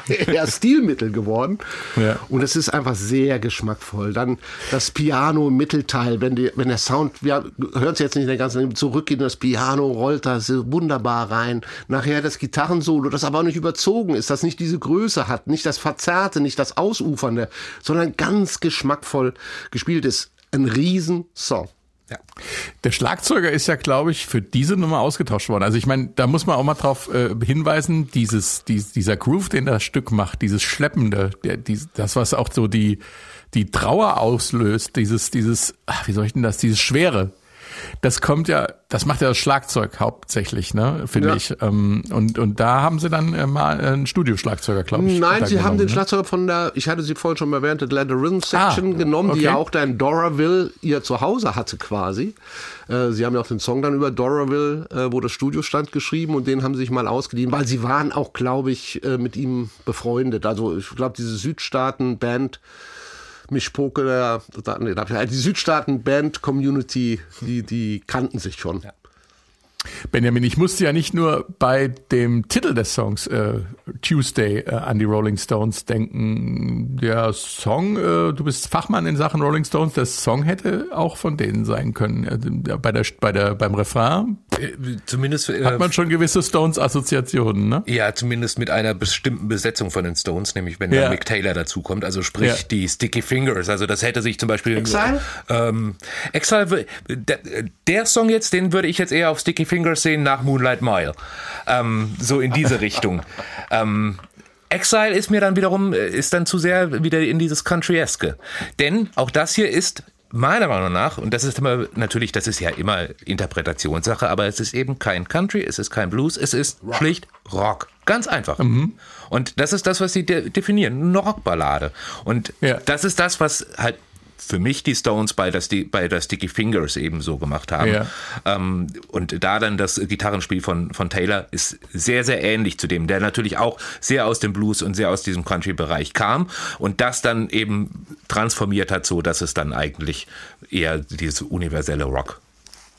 eher Stilmittel geworden. Ja. Und es ist einfach sehr geschmackvoll. Dann das Piano im Mittelteil, wenn, die, wenn der Sound, wir hören es jetzt nicht in der ganzen, zurückgeht, das Piano rollt da so wunderbar rein. Nachher das Gitarrensolo, das aber auch nicht überzogen ist, das nicht diese Größe hat, nicht das Verzerrte, nicht das Ausufernde, sondern ganz geschmackvoll gespielt ist. Ein Riesensong. Der Schlagzeuger ist ja, glaube ich, für diese Nummer ausgetauscht worden. Also ich meine, da muss man auch mal drauf äh, hinweisen, dieses, dies, dieser Groove, den das Stück macht, dieses Schleppende, der, dies, das, was auch so die, die Trauer auslöst, dieses, dieses, ach, wie soll ich denn das, dieses Schwere, das kommt ja, das macht ja das Schlagzeug hauptsächlich, ne, finde Ja. ich. Ähm, und, und da haben sie dann äh, mal einen Studioschlagzeuger, glaube ich. Nein, sie haben den ne? Schlagzeuger von der, ich hatte sie vorhin schon mal erwähnt, Atlanta Rhythm Section Ah, genommen, die okay. ja auch da in Doraville ihr Zuhause hatte quasi. Äh, sie haben ja auch den Song dann über Doraville, äh, wo das Studio stand, geschrieben und den haben sie sich mal ausgeliehen, weil sie waren auch, glaube ich, äh, mit ihm befreundet. Also ich glaube, diese Südstaaten-Band, Mischpoke, der, da- nee, da- die Südstaaten-Band-Community, die, die kannten sich schon. Benjamin, ich musste ja nicht nur bei dem Titel des Songs äh, Tuesday äh, an die Rolling Stones denken. Der Song, äh, du bist Fachmann in Sachen Rolling Stones, der Song hätte auch von denen sein können. Äh, bei der, bei der, beim Refrain Zumindest, äh, hat man schon gewisse Stones-Assoziationen, ne? ja, zumindest mit einer bestimmten Besetzung von den Stones, nämlich wenn Ja. dann Mick Taylor dazukommt, also sprich Ja. die Sticky Fingers. Also das hätte sich zum Beispiel Exile? Ähm, Exile, der, der Song jetzt, den würde ich jetzt eher auf Sticky Fingers sehen nach Moonlight Mile. Ähm, so in diese Richtung. Ähm, Exile ist mir dann wiederum, äh, ist dann zu sehr wieder in dieses Country-eske. Denn auch das hier ist meiner Meinung nach, und das ist immer, natürlich, das ist ja immer Interpretationssache, aber es ist eben kein Country, es ist kein Blues, es ist schlicht Rock. Ganz einfach. Und das ist das, was sie de definieren, eine Rockballade. Und Ja. das ist das, was halt für mich die Stones bei Sti- bei der Sticky Fingers eben so gemacht haben. Ja. Ähm, und da dann das Gitarrenspiel von, von Taylor ist sehr, sehr ähnlich zu dem, der natürlich auch sehr aus dem Blues und sehr aus diesem Country-Bereich kam und das dann eben transformiert hat, so dass es dann eigentlich eher dieses universelle Rock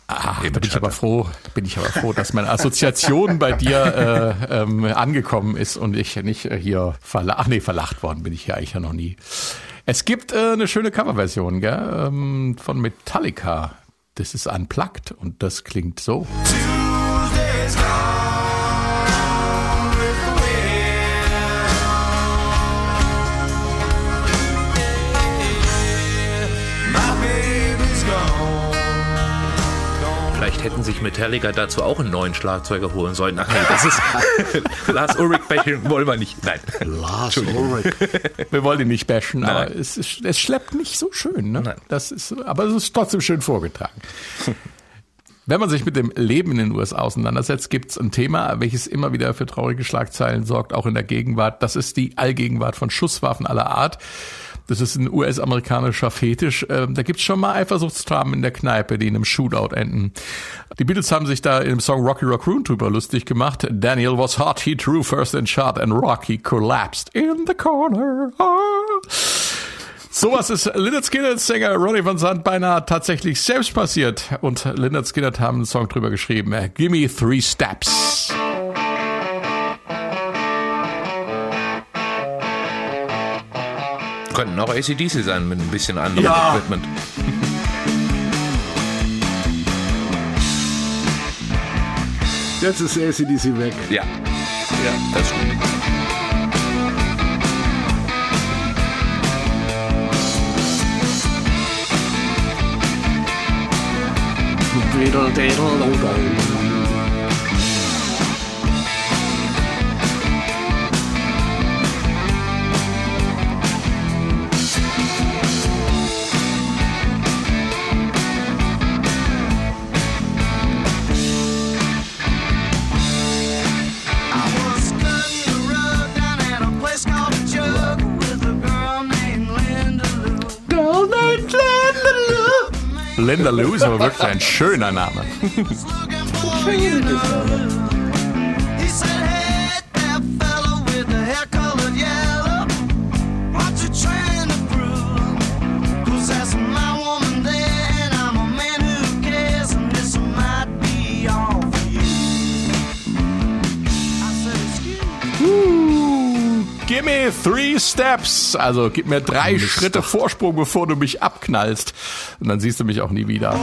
Ah, da bin ich aber froh, bin ich aber froh, dass meine Assoziation bei dir äh, ähm, angekommen ist und ich nicht hier verlacht, ach nee, verlacht worden bin ich ja eigentlich ja noch nie. Es gibt äh, eine schöne Coverversion, gell, ähm, von Metallica. Das ist unplugged und das klingt so. Tuesday's gone Vielleicht hätten sich Metallica dazu auch einen neuen Schlagzeuger holen sollen. Ach nee, das ist Lars Ulrich Bashing wollen wir nicht. Nein. Lars Ulrich. Wir wollen ihn nicht bashen, aber Nein. es, ist, es schleppt nicht so schön. Ne? Nein. Das ist, aber es ist trotzdem schön vorgetragen. Wenn man sich mit dem Leben in den USA auseinandersetzt, gibt es ein Thema, welches immer wieder für traurige Schlagzeilen sorgt, auch in der Gegenwart. Das ist die Allgegenwart von Schusswaffen aller Art. Das ist ein US-amerikanischer Fetisch. Ähm, da gibt's schon mal Eifersuchtstramen in der Kneipe, die in einem Shootout enden. Die Beatles haben sich da im Song Rocky Raccoon drüber lustig gemacht. Daniel was hot, he drew first and shot and Rocky collapsed in the corner. Ah. Sowas ist Lynyrd Skynyrd Sänger Ronnie Van Zandt beinahe tatsächlich selbst passiert. Und Lynyrd Skynyrd haben einen Song drüber geschrieben. äh, Gimme Three Steps. Könnten auch ACDC sein mit ein bisschen anderem ja. Equipment. Jetzt ist ACDC weg. Ja. Ja, das stimmt. Diddle, diddle, diddle. For you. I said, Excuse me. Give me three steps. Also gib mir drei Schritte Vorsprung, bevor du mich abknallst. Und dann siehst du mich auch nie wieder.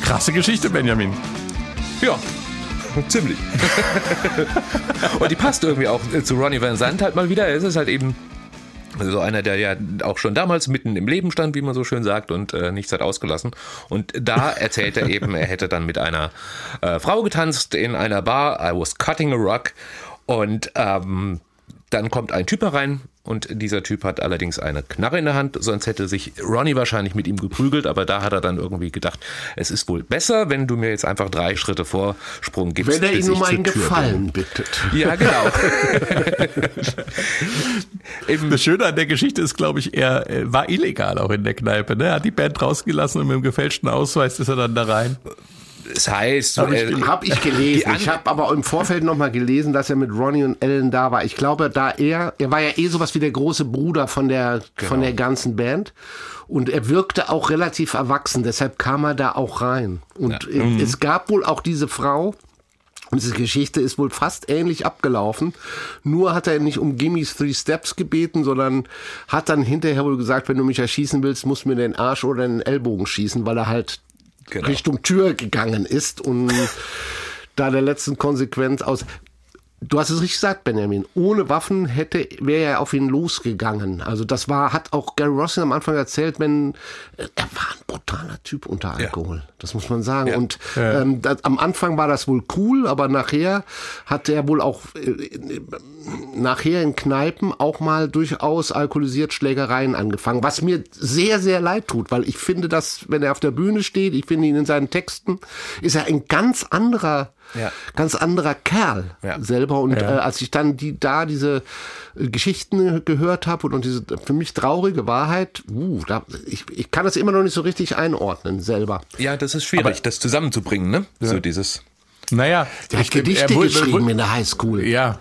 Krasse Geschichte, Benjamin. Ja, ziemlich. und die passt irgendwie auch äh, zu Ronnie Van Zandt halt mal wieder. Es ist halt eben so einer, der ja auch schon damals mitten im Leben stand, wie man so schön sagt, und äh, nichts hat ausgelassen. Und da erzählt er eben, er hätte dann mit einer äh, Frau getanzt in einer Bar. I was cutting a rock. Und ähm, dann kommt ein Typ herein und dieser Typ hat allerdings eine Knarre in der Hand, sonst hätte sich Ronnie wahrscheinlich mit ihm geprügelt, aber da hat er dann irgendwie gedacht, es ist wohl besser, wenn du mir jetzt einfach drei Schritte Vorsprung gibst. Wenn er ihn um einen Tür bin. Gefallen bittet. Ja, genau. Eben, Das Schöne an der Geschichte ist, glaube ich, er äh, war illegal auch in der Kneipe. Ne? Er hat die Band rausgelassen und mit dem gefälschten Ausweis ist er dann da rein. Es heißt, Habe äh, ich, hab ich gelesen. Ich habe aber im Vorfeld noch mal gelesen, dass er mit Ronnie und Ellen da war. Ich glaube, da er, er war ja eh sowas wie der große Bruder von der, von der ganzen Band. Und er wirkte auch relativ erwachsen, deshalb kam er da auch rein. Und äh, es gab wohl auch diese Frau, und diese Geschichte ist wohl fast ähnlich abgelaufen. Nur hat er nicht um Gimmy's Three Steps gebeten, sondern hat dann hinterher wohl gesagt, wenn du mich erschießen willst, musst du mir den Arsch oder den Ellbogen schießen, weil er halt Genau. Richtung Tür gegangen ist und da der letzten Konsequenz aus. Du hast es richtig gesagt, Benjamin. Ohne Waffen hätte wäre er auf ihn losgegangen. Also das war hat auch Gary Rossin am Anfang erzählt, wenn äh, er war ein brutaler Typ unter Alkohol. Das muss man sagen. Und ähm, das, am Anfang war das wohl cool, aber nachher hat er wohl auch äh, nachher in Kneipen auch mal durchaus alkoholisiert Schlägereien angefangen, was mir sehr, sehr leid tut, weil ich finde, dass, wenn er auf der Bühne steht, ich finde ihn in seinen Texten, ist er ein ganz anderer, Ja. ganz anderer Kerl Ja. selber. Und äh, als ich dann die da diese äh, Geschichten gehört habe und, und diese für mich traurige Wahrheit, uh, da, ich, ich kann das immer noch nicht so richtig einordnen selber. ja, das ist schwierig, das zusammenzubringen, ne? So dieses. Naja, Der hat Gedichte wurde- geschrieben wurde- in der Highschool. Ja.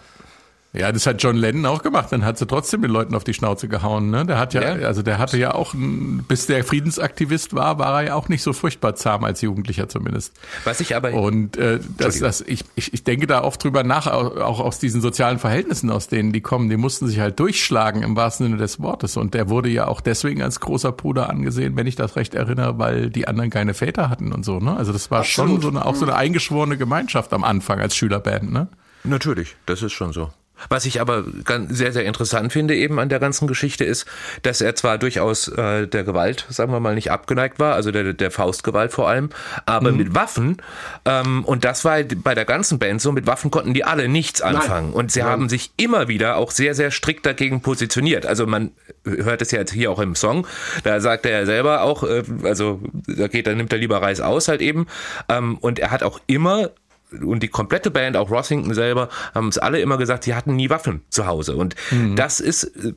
Ja, das hat John Lennon auch gemacht. Dann hat sie trotzdem den Leuten auf die Schnauze gehauen. Ne? Der hat ja, Ja. also der hatte ja auch, bis der Friedensaktivist war, war er ja auch nicht so furchtbar zahm als Jugendlicher zumindest. Was ich aber Und äh, das, das, ich, ich, ich denke da oft drüber nach, au- auch aus diesen sozialen Verhältnissen, aus denen die kommen, die mussten sich halt durchschlagen im wahrsten Sinne des Wortes. Und der wurde ja auch deswegen als großer Bruder angesehen, wenn ich das recht erinnere, weil die anderen keine Väter hatten und so. Ne? Also das war schon so eine, auch so eine eingeschworene Gemeinschaft am Anfang als Schülerband. Ne? Natürlich, das ist schon so. Was ich aber ganz, sehr, sehr interessant finde eben an der ganzen Geschichte ist, dass er zwar durchaus äh, der Gewalt, sagen wir mal, nicht abgeneigt war, also der, der Faustgewalt vor allem, aber mit Waffen, ähm, und das war bei der ganzen Band so, mit Waffen konnten die alle nichts anfangen. Und sie haben sich immer wieder auch sehr, sehr strikt dagegen positioniert. Also man hört es ja jetzt hier auch im Song, da sagt er ja selber auch, äh, also da geht, da nimmt er lieber Reis aus halt eben. Ähm, und er hat auch immer und die komplette Band, auch Rossington selber, haben es alle immer gesagt, sie hatten nie Waffen zu Hause. Und das ist äh,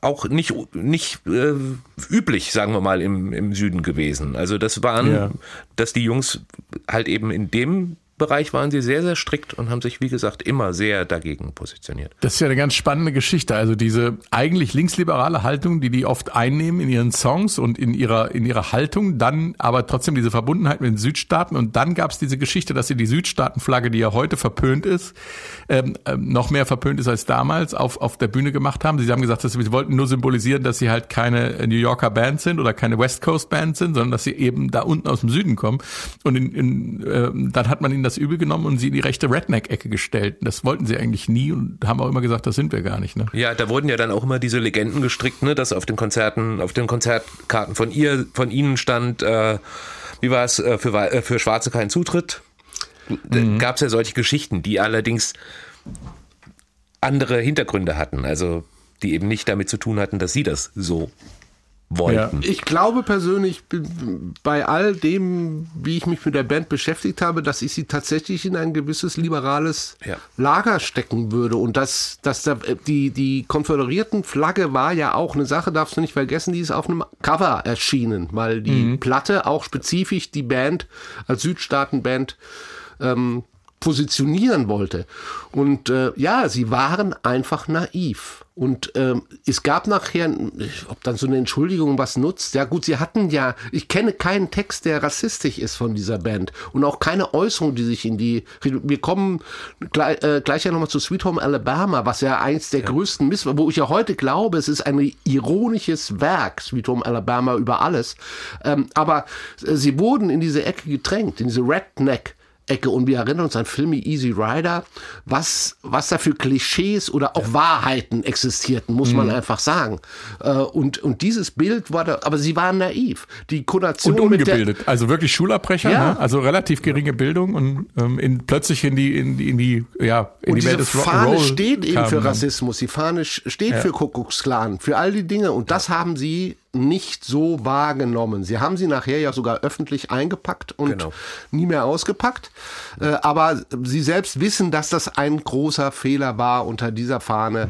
auch nicht, nicht äh, üblich, sagen wir mal, im, im Süden gewesen. Also das waren, Ja. dass die Jungs halt eben in dem Bereich waren sie sehr, sehr strikt und haben sich, wie gesagt, immer sehr dagegen positioniert. Das ist ja eine ganz spannende Geschichte. Also diese eigentlich linksliberale Haltung, die die oft einnehmen in ihren Songs und in ihrer, in ihrer Haltung, dann aber trotzdem diese Verbundenheit mit den Südstaaten. Und dann gab es diese Geschichte, dass sie die Südstaatenflagge, die ja heute verpönt ist, ähm, ähm, noch mehr verpönt ist als damals, auf, auf der Bühne gemacht haben. Sie haben gesagt, dass sie wollten nur symbolisieren, dass sie halt keine New Yorker Band sind oder keine West Coast Band sind, sondern dass sie eben da unten aus dem Süden kommen. Und in, in, äh, dann hat man ihnen das übel genommen und sie in die rechte Redneck-Ecke gestellt. Das wollten sie eigentlich nie und haben auch immer gesagt, das sind wir gar nicht. Ne? Ja, da wurden ja dann auch immer diese Legenden gestrickt, ne, dass auf den Konzerten, auf den Konzertkarten von ihr, von ihnen stand, äh, wie war es, äh, für, äh, für Schwarze kein Zutritt. Da gab es ja solche Geschichten, die allerdings andere Hintergründe hatten, also die eben nicht damit zu tun hatten, dass sie das so wollten. Ich glaube persönlich bei all dem, wie ich mich mit der Band beschäftigt habe, dass ich sie tatsächlich in ein gewisses liberales Ja. Lager stecken würde und dass, dass da, die, die konföderierten Flagge war ja auch eine Sache, darfst du nicht vergessen, die ist auf einem Cover erschienen, weil die Platte auch spezifisch die Band als Südstaatenband ähm, positionieren wollte. Und äh, ja, sie waren einfach naiv. Und ähm, es gab nachher, ob dann so eine Entschuldigung was nutzt, ja gut, sie hatten ja, ich kenne keinen Text, der rassistisch ist von dieser Band und auch keine Äußerung, die sich in die, wir kommen gleich, äh, gleich ja nochmal zu Sweet Home Alabama, was ja eins der größten Miss, wo ich ja heute glaube, es ist ein ironisches Werk, Sweet Home Alabama über alles, ähm, aber äh, sie wurden in diese Ecke gedrängt, in diese Redneck Ecke und wir erinnern uns an Filme Easy Rider, was, was da für Klischees oder auch Wahrheiten existierten, muss Mhm. man einfach sagen. Äh, Und, und dieses Bild war da, aber sie waren naiv. Die Konation Und ungebildet, also wirklich Schulabbrecher, Ja. ne? also relativ geringe Bildung und ähm, in, plötzlich in die in die in die ja in und die diese Welt des Fahne Rock'n'Roll steht eben für. Rassismus, die Fahne steht für Kuckucksklan, für all die Dinge und das haben sie nicht so wahrgenommen. Sie haben sie nachher ja sogar öffentlich eingepackt und Genau. nie mehr ausgepackt. Äh, aber sie selbst wissen, dass das ein großer Fehler war, unter dieser Fahne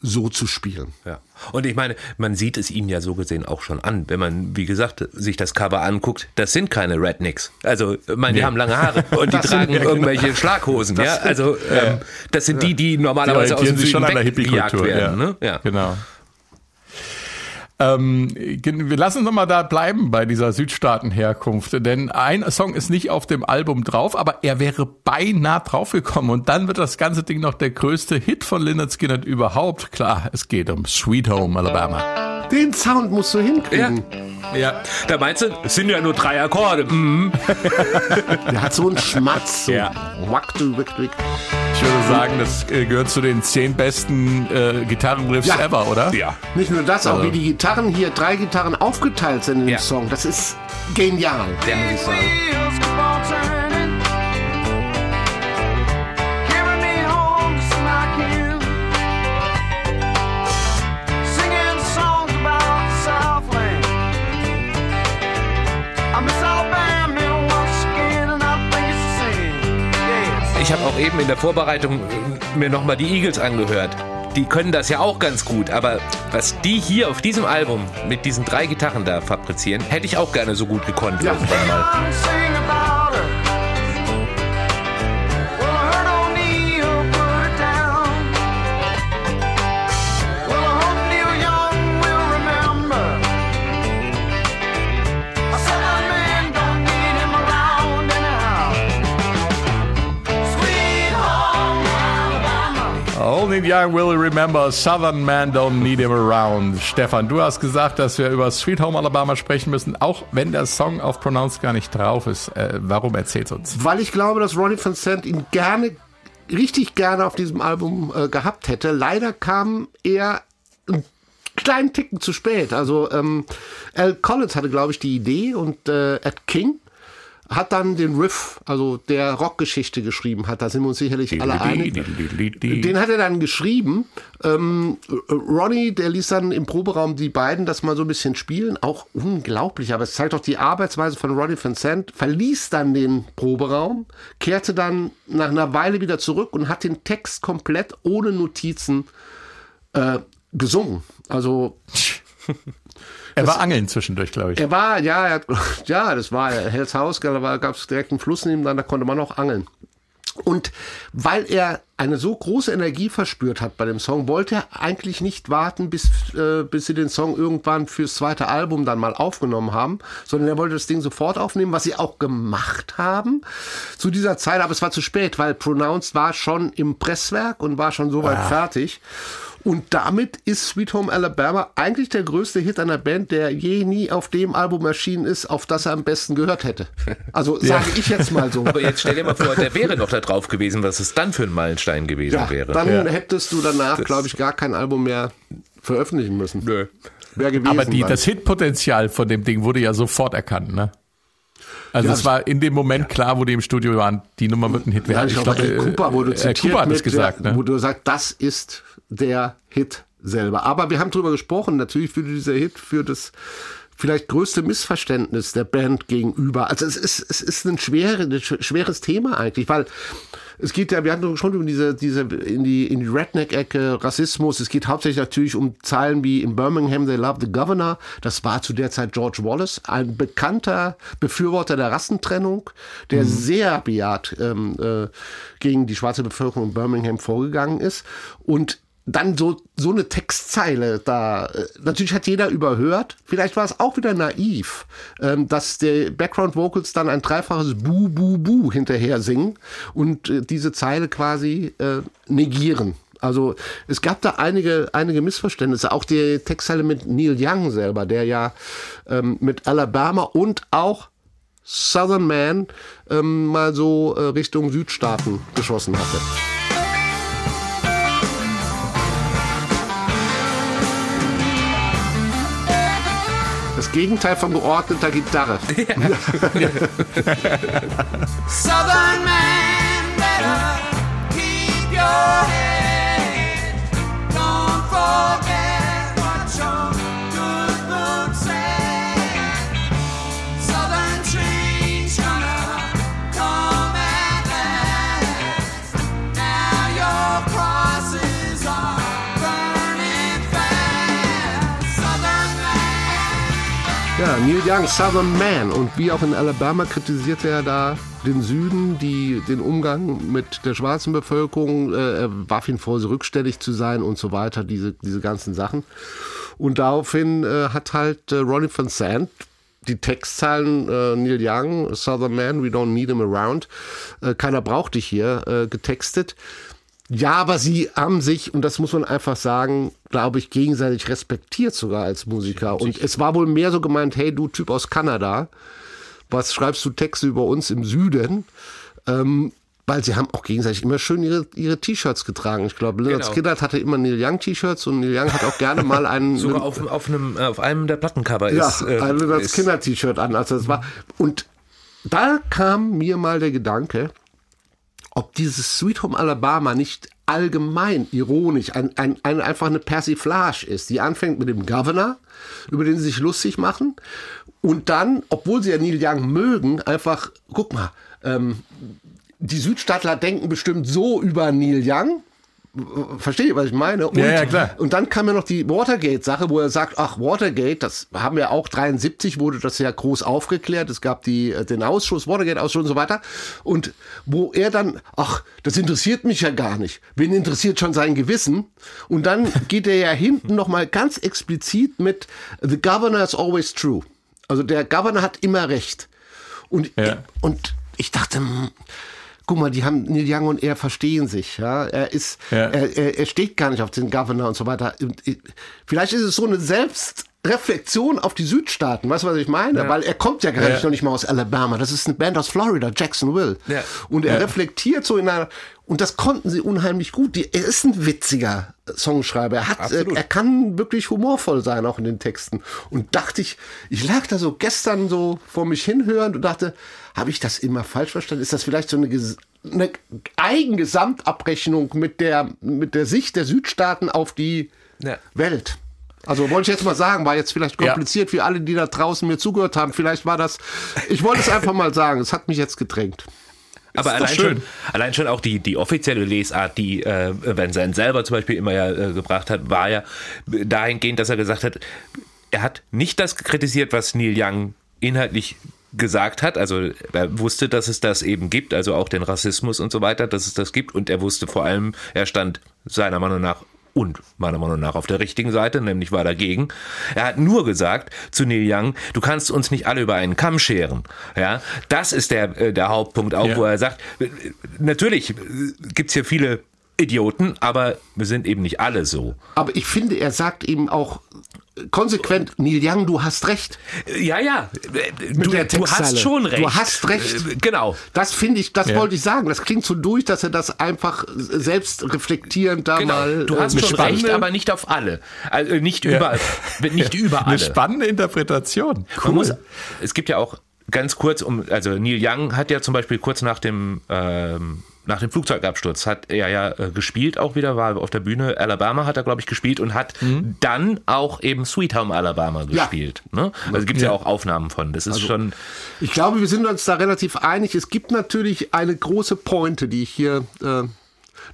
so zu spielen. Ja. Und ich meine, man sieht es ihnen ja so gesehen auch schon an, wenn man, wie gesagt, sich das Cover anguckt. Das sind keine Rednecks. Also, ich meine, die haben lange Haare und die Das tragen ja, genau. irgendwelche Schlaghosen. Ja, sind- also ähm, das sind die, die Die normalerweise aus orientieren dem Süden weggejagt werden. ja. Ne? Ja. Genau. Ähm, wir lassen uns noch mal da bleiben bei dieser Südstaatenherkunft, denn ein Song ist nicht auf dem Album drauf, aber er wäre beinahe draufgekommen und dann wird das ganze Ding noch der größte Hit von Lynyrd Skynyrd überhaupt. Klar, es geht um Sweet Home Alabama. Den Sound musst du Ja. hinkriegen. ja. Da meinst du, es sind ja nur drei Akkorde. Mhm. Der hat so einen Schmatz. So. Ja. Wack, du, wick, wick. Ich würde sagen, das äh, gehört zu den zehn besten äh, Gitarrenriffs Ja. ever, oder? Ja. Nicht nur das, auch Also- wie die Gitarren hier, drei Gitarren aufgeteilt sind in dem Ja. Song. Das ist genial, muss ich sagen. Auch eben in der Vorbereitung mir nochmal die Eagles angehört. Die können das ja auch ganz gut, aber was die hier auf diesem Album mit diesen drei Gitarren da fabrizieren, hätte ich auch gerne so gut gekonnt Ja. irgendwann mal. Only Young will remember Southern Man don't need him around. Stefan, du hast gesagt, dass wir über Sweet Home Alabama sprechen müssen, auch wenn der Song auf Pronounced gar nicht drauf ist. Äh, warum erzählst uns? Weil ich glaube, dass Ronnie Van Sant ihn gerne, richtig gerne auf diesem Album äh, gehabt hätte. Leider kam er einen kleinen Ticken zu spät. Also ähm, Al Collins hatte, glaube ich, die Idee und äh, Ed King hat dann den Riff, also der Rockgeschichte geschrieben hat. Da sind wir uns sicherlich alle einig. Den hat er dann geschrieben. Ähm, Ronnie, der ließ dann im Proberaum die beiden das mal so ein bisschen spielen. Auch unglaublich, aber es zeigt doch die Arbeitsweise von Ronnie Vincent. Verließ dann den Proberaum, kehrte dann nach einer Weile wieder zurück und hat den Text komplett ohne Notizen äh, gesungen. Also Er war angeln zwischendurch, glaube ich. Er war, ja, er ja, das war Hells Haus, da gab es direkt einen Fluss neben dran, da konnte man auch angeln. Und weil er eine so große Energie verspürt hat bei dem Song, wollte er eigentlich nicht warten, bis, äh, bis sie den Song irgendwann fürs zweite Album dann mal aufgenommen haben, sondern er wollte das Ding sofort aufnehmen, was sie auch gemacht haben zu dieser Zeit. Aber es war zu spät, weil Pronounced war schon im Presswerk und war schon soweit fertig. Und damit ist Sweet Home Alabama eigentlich der größte Hit einer Band, der je nie auf dem Album erschienen ist, auf das er am besten gehört hätte. Also sage ich jetzt mal so. Aber jetzt stell dir mal vor, der wäre noch da drauf gewesen, was es dann für ein Meilenstein gewesen Ja, wäre. dann hättest du danach, glaube ich, gar kein Album mehr veröffentlichen müssen. Nö. Wäre gewesen. Aber die, das Hitpotenzial von dem Ding wurde ja sofort erkannt, ne? Also Ja, es war in dem Moment klar, wo die im Studio waren, die Nummer wird ein Hit ja, werden. ich glaube, glaub, Ray Cooper wurde äh, zitiert Cooper hat es mit, gesagt, ne? wo du sagst, das ist der Hit selber. Aber wir haben drüber gesprochen, natürlich für dieser Hit, für das vielleicht größte Missverständnis der Band gegenüber. Also es ist, es ist ein, schwere, ein sch- schweres Thema eigentlich, weil es geht ja, wir hatten schon über diese, diese, in die, in die Redneck-Ecke, Rassismus. Es geht hauptsächlich natürlich um Zeilen wie in Birmingham, they love the governor. Das war zu der Zeit George Wallace, ein bekannter Befürworter der Rassentrennung, der sehr bejaht ähm, äh, gegen die schwarze Bevölkerung in Birmingham vorgegangen ist. Und dann so, so eine Textzeile da, äh, natürlich hat jeder überhört, vielleicht war es auch wieder naiv, ähm, dass der Background Vocals dann ein dreifaches Bu, Bu, Bu hinterher singen und äh, diese Zeile quasi äh, negieren. Also es gab da einige, einige Missverständnisse. Auch die Textzeile mit Neil Young selber, der ja ähm, mit Alabama und auch Southern Man ähm, mal so Richtung Südstaaten geschossen hatte. Das Gegenteil von geordneter Gitarre. Southern man, better keep your head. Neil Young, Southern Man. Und wie auch in Alabama kritisierte er da den Süden, die, den Umgang mit der schwarzen Bevölkerung. Äh, warf ihn vor, so rückständig zu sein und so weiter, diese, diese ganzen Sachen. Und daraufhin äh, hat halt äh, Ronnie Van Sant die Textzeilen äh, Neil Young, Southern Man, We Don't Need Him Around, äh, keiner braucht dich hier, äh, getextet. Ja, aber sie haben sich, und das muss man einfach sagen, glaube ich, gegenseitig respektiert sogar als Musiker. Und es war wohl mehr so gemeint, hey, du Typ aus Kanada, was schreibst du Texte über uns im Süden? Ähm, weil sie haben auch gegenseitig immer schön ihre, ihre T-Shirts getragen. Ich glaube, Leonard Genau. Skinner hatte immer Neil Young T-Shirts und Neil Young hat auch gerne mal einen... Sogar auf, auf, einem, äh, auf einem der Plattencover ja, ist. äh, ein Leonard Skinner T-Shirt an. Also das war, und da kam mir mal der Gedanke, ob dieses Sweet Home Alabama nicht allgemein ironisch, ein, ein, ein, einfach eine Persiflage ist, die anfängt mit dem Governor, über den sie sich lustig machen, und dann, obwohl sie ja Neil Young mögen, einfach, guck mal, ähm, die Südstaatler denken bestimmt so über Neil Young. Versteht ihr, was ich meine? Und, Ja, ja, klar. und dann kam ja noch die Watergate-Sache, wo er sagt, ach, Watergate, das haben wir auch, 73 wurde das ja groß aufgeklärt, es gab die, äh, den Ausschuss, Watergate-Ausschuss und so weiter. Und wo er dann, ach, das interessiert mich ja gar nicht. Wen interessiert schon sein Gewissen? Und dann geht er ja hinten nochmal ganz explizit mit, the governor is always true. Also der Governor hat immer recht. Und, Ja. und ich dachte, hm, guck mal, die haben Neil Young und er verstehen sich. Ja, er ist, Ja. er, er, steht gar nicht auf den Governor und so weiter. Ich- vielleicht ist es so eine Selbstreflexion auf die Südstaaten. Weißt du, was ich meine? Weil er kommt ja gar Ja. nicht noch nicht mal aus Alabama. Das ist eine Band aus Florida, Jacksonville. Ja. Und er reflektiert so in einer und das konnten sie unheimlich gut. Die, er ist ein witziger Songschreiber. Er hat, äh, er kann wirklich humorvoll sein, auch in den Texten. Und dachte ich, ich lag da so gestern so vor mich hinhörend und dachte, habe ich das immer falsch verstanden? Ist das vielleicht so eine, eine Eigengesamtabrechnung mit der, mit der Sicht der Südstaaten auf die Ja. Welt? Also wollte ich jetzt mal sagen, war jetzt vielleicht Ja. kompliziert für alle, die da draußen mir zugehört haben. Vielleicht war das, ich wollte es einfach mal sagen, es hat mich jetzt gedrängt. Aber allein schon, allein schon auch die, die offizielle Lesart, die äh, Van Zandt selber zum Beispiel immer ja äh, gebracht hat, war ja dahingehend, dass er gesagt hat, er hat nicht das kritisiert, was Neil Young inhaltlich gesagt hat, also er wusste, dass es das eben gibt, also auch den Rassismus und so weiter, dass es das gibt und er wusste vor allem, er stand seiner Meinung nach und meiner Meinung nach auf der richtigen Seite, nämlich war dagegen. Er hat nur gesagt zu Neil Young, du kannst uns nicht alle über einen Kamm scheren. Ja, das ist der, äh, der Hauptpunkt auch, Ja. wo er sagt, äh, natürlich äh, gibt's hier viele Idioten, aber wir sind eben nicht alle so. Aber ich finde, er sagt eben auch konsequent, Neil Young, du hast recht. Ja, ja, du, der du hast schon recht. Du hast recht. Äh, Genau. Das finde ich, das Ja. wollte ich sagen. Das klingt so durch, dass er das einfach selbst reflektierend da Genau. mal. Du äh, hast schon beschreibt. recht, aber nicht auf alle. Also nicht über, nicht über Eine alle. spannende Interpretation. Man Cool. muss, es gibt ja auch ganz kurz um, also Neil Young hat ja zum Beispiel kurz nach dem ähm, nach dem Flugzeugabsturz hat er ja äh, gespielt auch wieder, war auf der Bühne. Alabama hat er, glaube ich, gespielt und hat dann auch eben Sweet Home Alabama Ja. gespielt. Ne? Also gibt es ja. auch Aufnahmen von. Das ist schon. Ich glaube, wir sind uns da relativ einig. Es gibt natürlich eine große Pointe, die ich hier äh,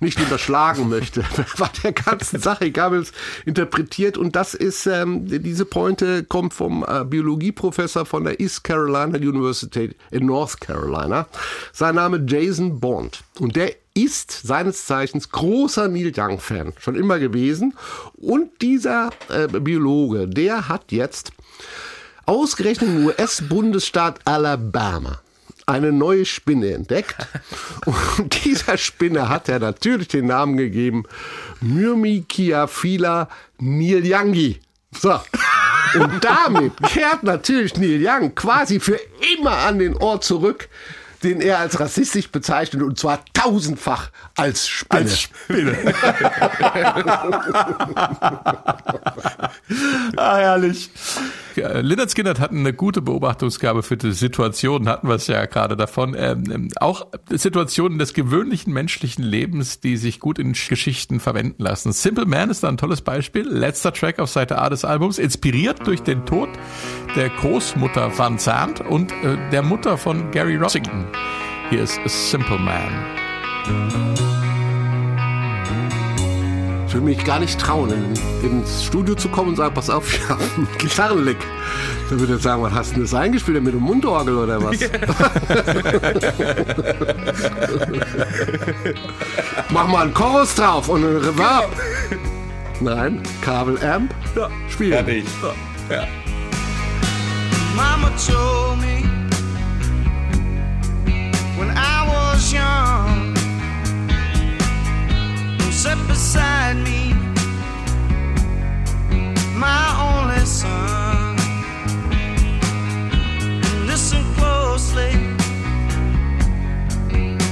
nicht unterschlagen möchte, bei der ganzen Sache, egal wie es interpretiert. Und das ist, ähm, diese Pointe kommt vom äh, Biologieprofessor von der East Carolina University in North Carolina. Sein Name Jason Bond. Und der ist seines Zeichens großer Neil Young-Fan, schon immer gewesen. Und dieser äh, Biologe, der hat jetzt ausgerechnet im US-Bundesstaat Alabama eine neue Spinne entdeckt. Und dieser Spinne hat er natürlich den Namen gegeben Myrmichiaphila nilyangi. So. Und damit kehrt natürlich Neil Young quasi für immer an den Ort zurück, den er als rassistisch bezeichnet und zwar tausendfach als Spinne. Als Spinne. ah, herrlich. Ja, Lynyrd Skynyrd hatten eine gute Beobachtungsgabe für die Situationen, hatten wir es ja gerade davon. Ähm, ähm, auch Situationen des gewöhnlichen menschlichen Lebens, die sich gut in Geschichten verwenden lassen. Simple Man ist da ein tolles Beispiel. Letzter Track auf Seite A des Albums, inspiriert durch den Tod der Großmutter Van Zandt und äh, der Mutter von Gary Rossington. Hier ist A Simple Man. Ich würde mich gar nicht trauen, in, ins Studio zu kommen und sagen, pass auf, ich habe einen Gitarrenlick. Dann würde ich sagen, was hast du denn das eingespielt? Mit einem Mundorgel oder was? Mach mal einen Chorus drauf und einen Reverb. Nein, Kabelamp. Ja, spielen. Mama told me when I was young, sat beside me, my only son. Listen closely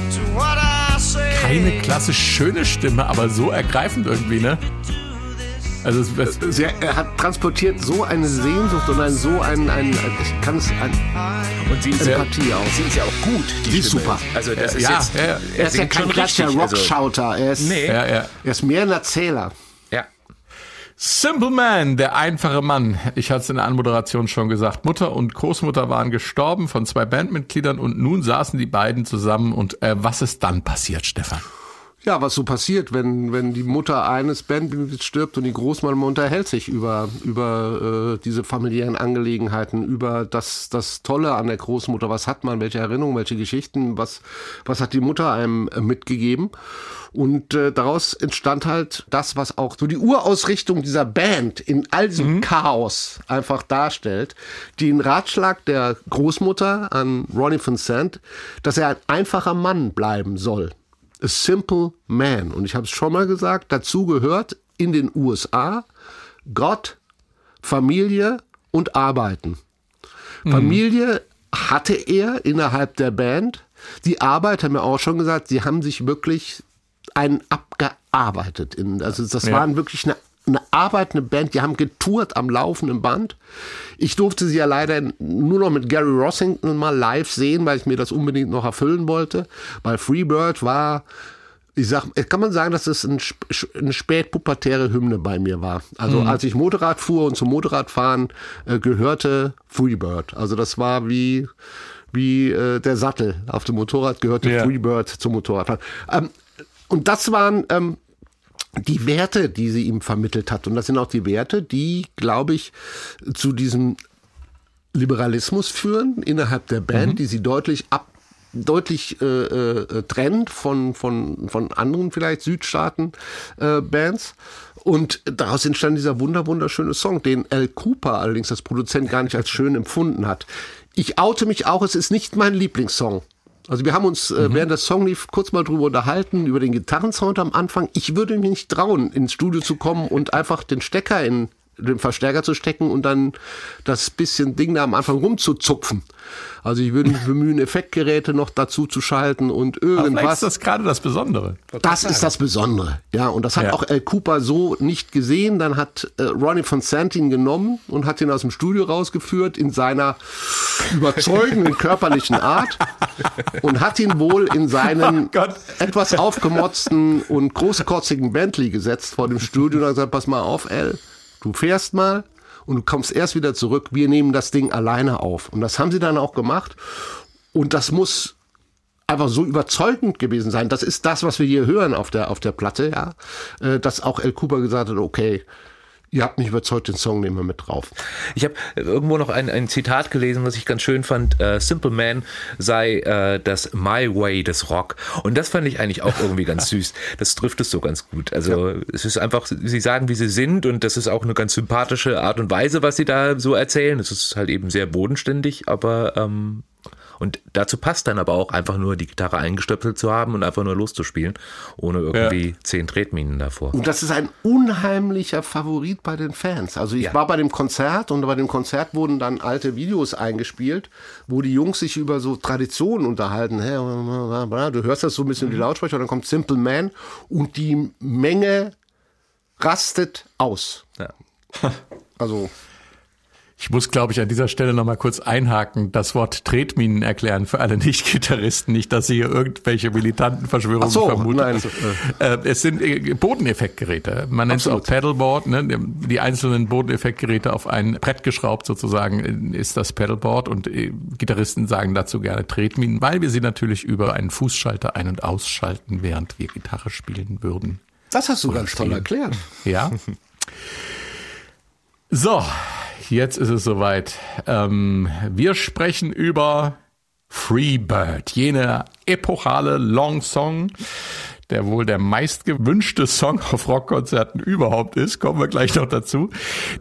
to what I say. Keine klassisch schöne Stimme, aber so ergreifend irgendwie, ne? Also es, es, Sehr, er hat transportiert so eine Sehnsucht und ein so ein, ein, ein ich kann es, ein, Und sie ist Empathie auch. Sie ist ja auch gut. Die Sie ist super. Also das ist ja, jetzt. ja, ja. er ist ja kein klassischer also- Rockschauter. Er ist, Nee. ja, ja. er ist mehr ein Erzähler. Ja. Simple Man, der einfache Mann. Ich hatte es in der Anmoderation schon gesagt. Mutter und Großmutter waren gestorben von zwei Bandmitgliedern und nun saßen die beiden zusammen. Und äh, was ist dann passiert, Stefan? Ja, was so passiert, wenn, wenn die Mutter eines Bandmitglieds stirbt und die Großmama unterhält sich über, über äh, diese familiären Angelegenheiten, über das, das Tolle an der Großmutter. Was hat man, welche Erinnerungen, welche Geschichten, was, was hat die Mutter einem äh, mitgegeben? Und äh, daraus entstand halt das, was auch so die Urausrichtung dieser Band in all diesem Chaos einfach darstellt. Den Ratschlag der Großmutter an Ronnie Vincent, dass er ein einfacher Mann bleiben soll. A simple man. Und ich habe es schon mal gesagt, dazu gehört in den USA Gott, Familie und Arbeiten. Familie hatte er innerhalb der Band. Die Arbeit, haben wir auch schon gesagt, sie haben sich wirklich einen abgearbeitet. In, also das Ja. waren wirklich eine, eine arbeitende Band, die haben getourt am laufenden Band. Ich durfte sie ja leider nur noch mit Gary Rossington mal live sehen, weil ich mir das unbedingt noch erfüllen wollte. Weil Freebird war, ich sag, kann man sagen, dass es ein, eine spätpubertäre Hymne bei mir war. Also als ich Motorrad fuhr und zum Motorradfahren äh, gehörte Freebird. Also das war wie wie äh, der Sattel auf dem Motorrad gehörte Ja. Freebird zum Motorradfahren. Ähm, und das waren ähm, die Werte, die sie ihm vermittelt hat. Und das sind auch die Werte, die, glaube ich, zu diesem Liberalismus führen innerhalb der Band, die sie deutlich ab deutlich äh, äh, trennt von, von, von anderen vielleicht Südstaaten-Bands. und daraus entstand dieser wunder wunderschöne Song, den Al Cooper allerdings als Produzent gar nicht als schön empfunden hat. Ich oute mich auch, es ist nicht mein Lieblingssong. Also wir haben uns, äh, während der Song lief, kurz mal drüber unterhalten, über den Gitarrensound am Anfang. Ich würde mich nicht trauen, ins Studio zu kommen und einfach den Stecker in den Verstärker zu stecken und dann das bisschen Ding da am Anfang rumzuzupfen. Also ich würde mich bemühen, Effektgeräte noch dazu zu schalten und Aber irgendwas. ist das gerade das Besondere. Das ist das Besondere. Ja, und das hat Ja. auch Al Cooper so nicht gesehen. Dann hat äh, Ronnie von Santin genommen und hat ihn aus dem Studio rausgeführt in seiner überzeugenden körperlichen Art und hat ihn wohl in seinen Oh etwas aufgemotzten und großkotzigen Bentley gesetzt vor dem Studio und hat gesagt, pass mal auf, Al, du fährst mal und du kommst erst wieder zurück. Wir nehmen das Ding alleine auf. Und das haben sie dann auch gemacht. Und das muss einfach so überzeugend gewesen sein. Das ist das, was wir hier hören auf der, auf der Platte, ja. Äh, Dass auch El Cooper gesagt hat, okay, ihr habt mich überzeugt, den Song nehmen wir mit drauf. Ich habe irgendwo noch ein, ein Zitat gelesen, was ich ganz schön fand. Äh, Simple Man sei äh, das My Way des Rock. Und das fand ich eigentlich auch irgendwie ganz süß. Das trifft es so ganz gut. Also es ist einfach, sie sagen, wie sie sind und das ist auch eine ganz sympathische Art und Weise, was sie da so erzählen. Es ist halt eben sehr bodenständig, aber ähm, und dazu passt dann aber auch einfach nur die Gitarre eingestöpselt zu haben und einfach nur loszuspielen, ohne irgendwie zehn Tretminen davor. Und das ist ein unheimlicher Favorit bei den Fans. Also ich Ja. war bei dem Konzert und bei dem Konzert wurden dann alte Videos eingespielt, wo die Jungs sich über so Traditionen unterhalten. Hä, Du hörst das so ein bisschen in die Lautsprecher, dann kommt Simple Man und die Menge rastet aus. Ja. Also Ich muss, glaube ich, an dieser Stelle noch mal kurz einhaken, das Wort Tretminen erklären für alle Nicht-Gitarristen, nicht, dass sie hier irgendwelche militanten Verschwörungen so, vermuten. nein. Äh, es sind äh, Bodeneffektgeräte. Man nennt es auch. Pedalboard. Ne? Die einzelnen Bodeneffektgeräte auf ein Brett geschraubt sozusagen äh, ist das Pedalboard und äh, Gitarristen sagen dazu gerne Tretminen, weil wir sie natürlich über einen Fußschalter ein- und ausschalten, während wir Gitarre spielen würden. das hast du ganz toll stehen. erklärt. Ja. So, jetzt ist es soweit. Ähm, wir sprechen über Freebird, jene epochale Long Song, der wohl der meistgewünschte Song auf Rockkonzerten überhaupt ist. Kommen wir gleich noch dazu.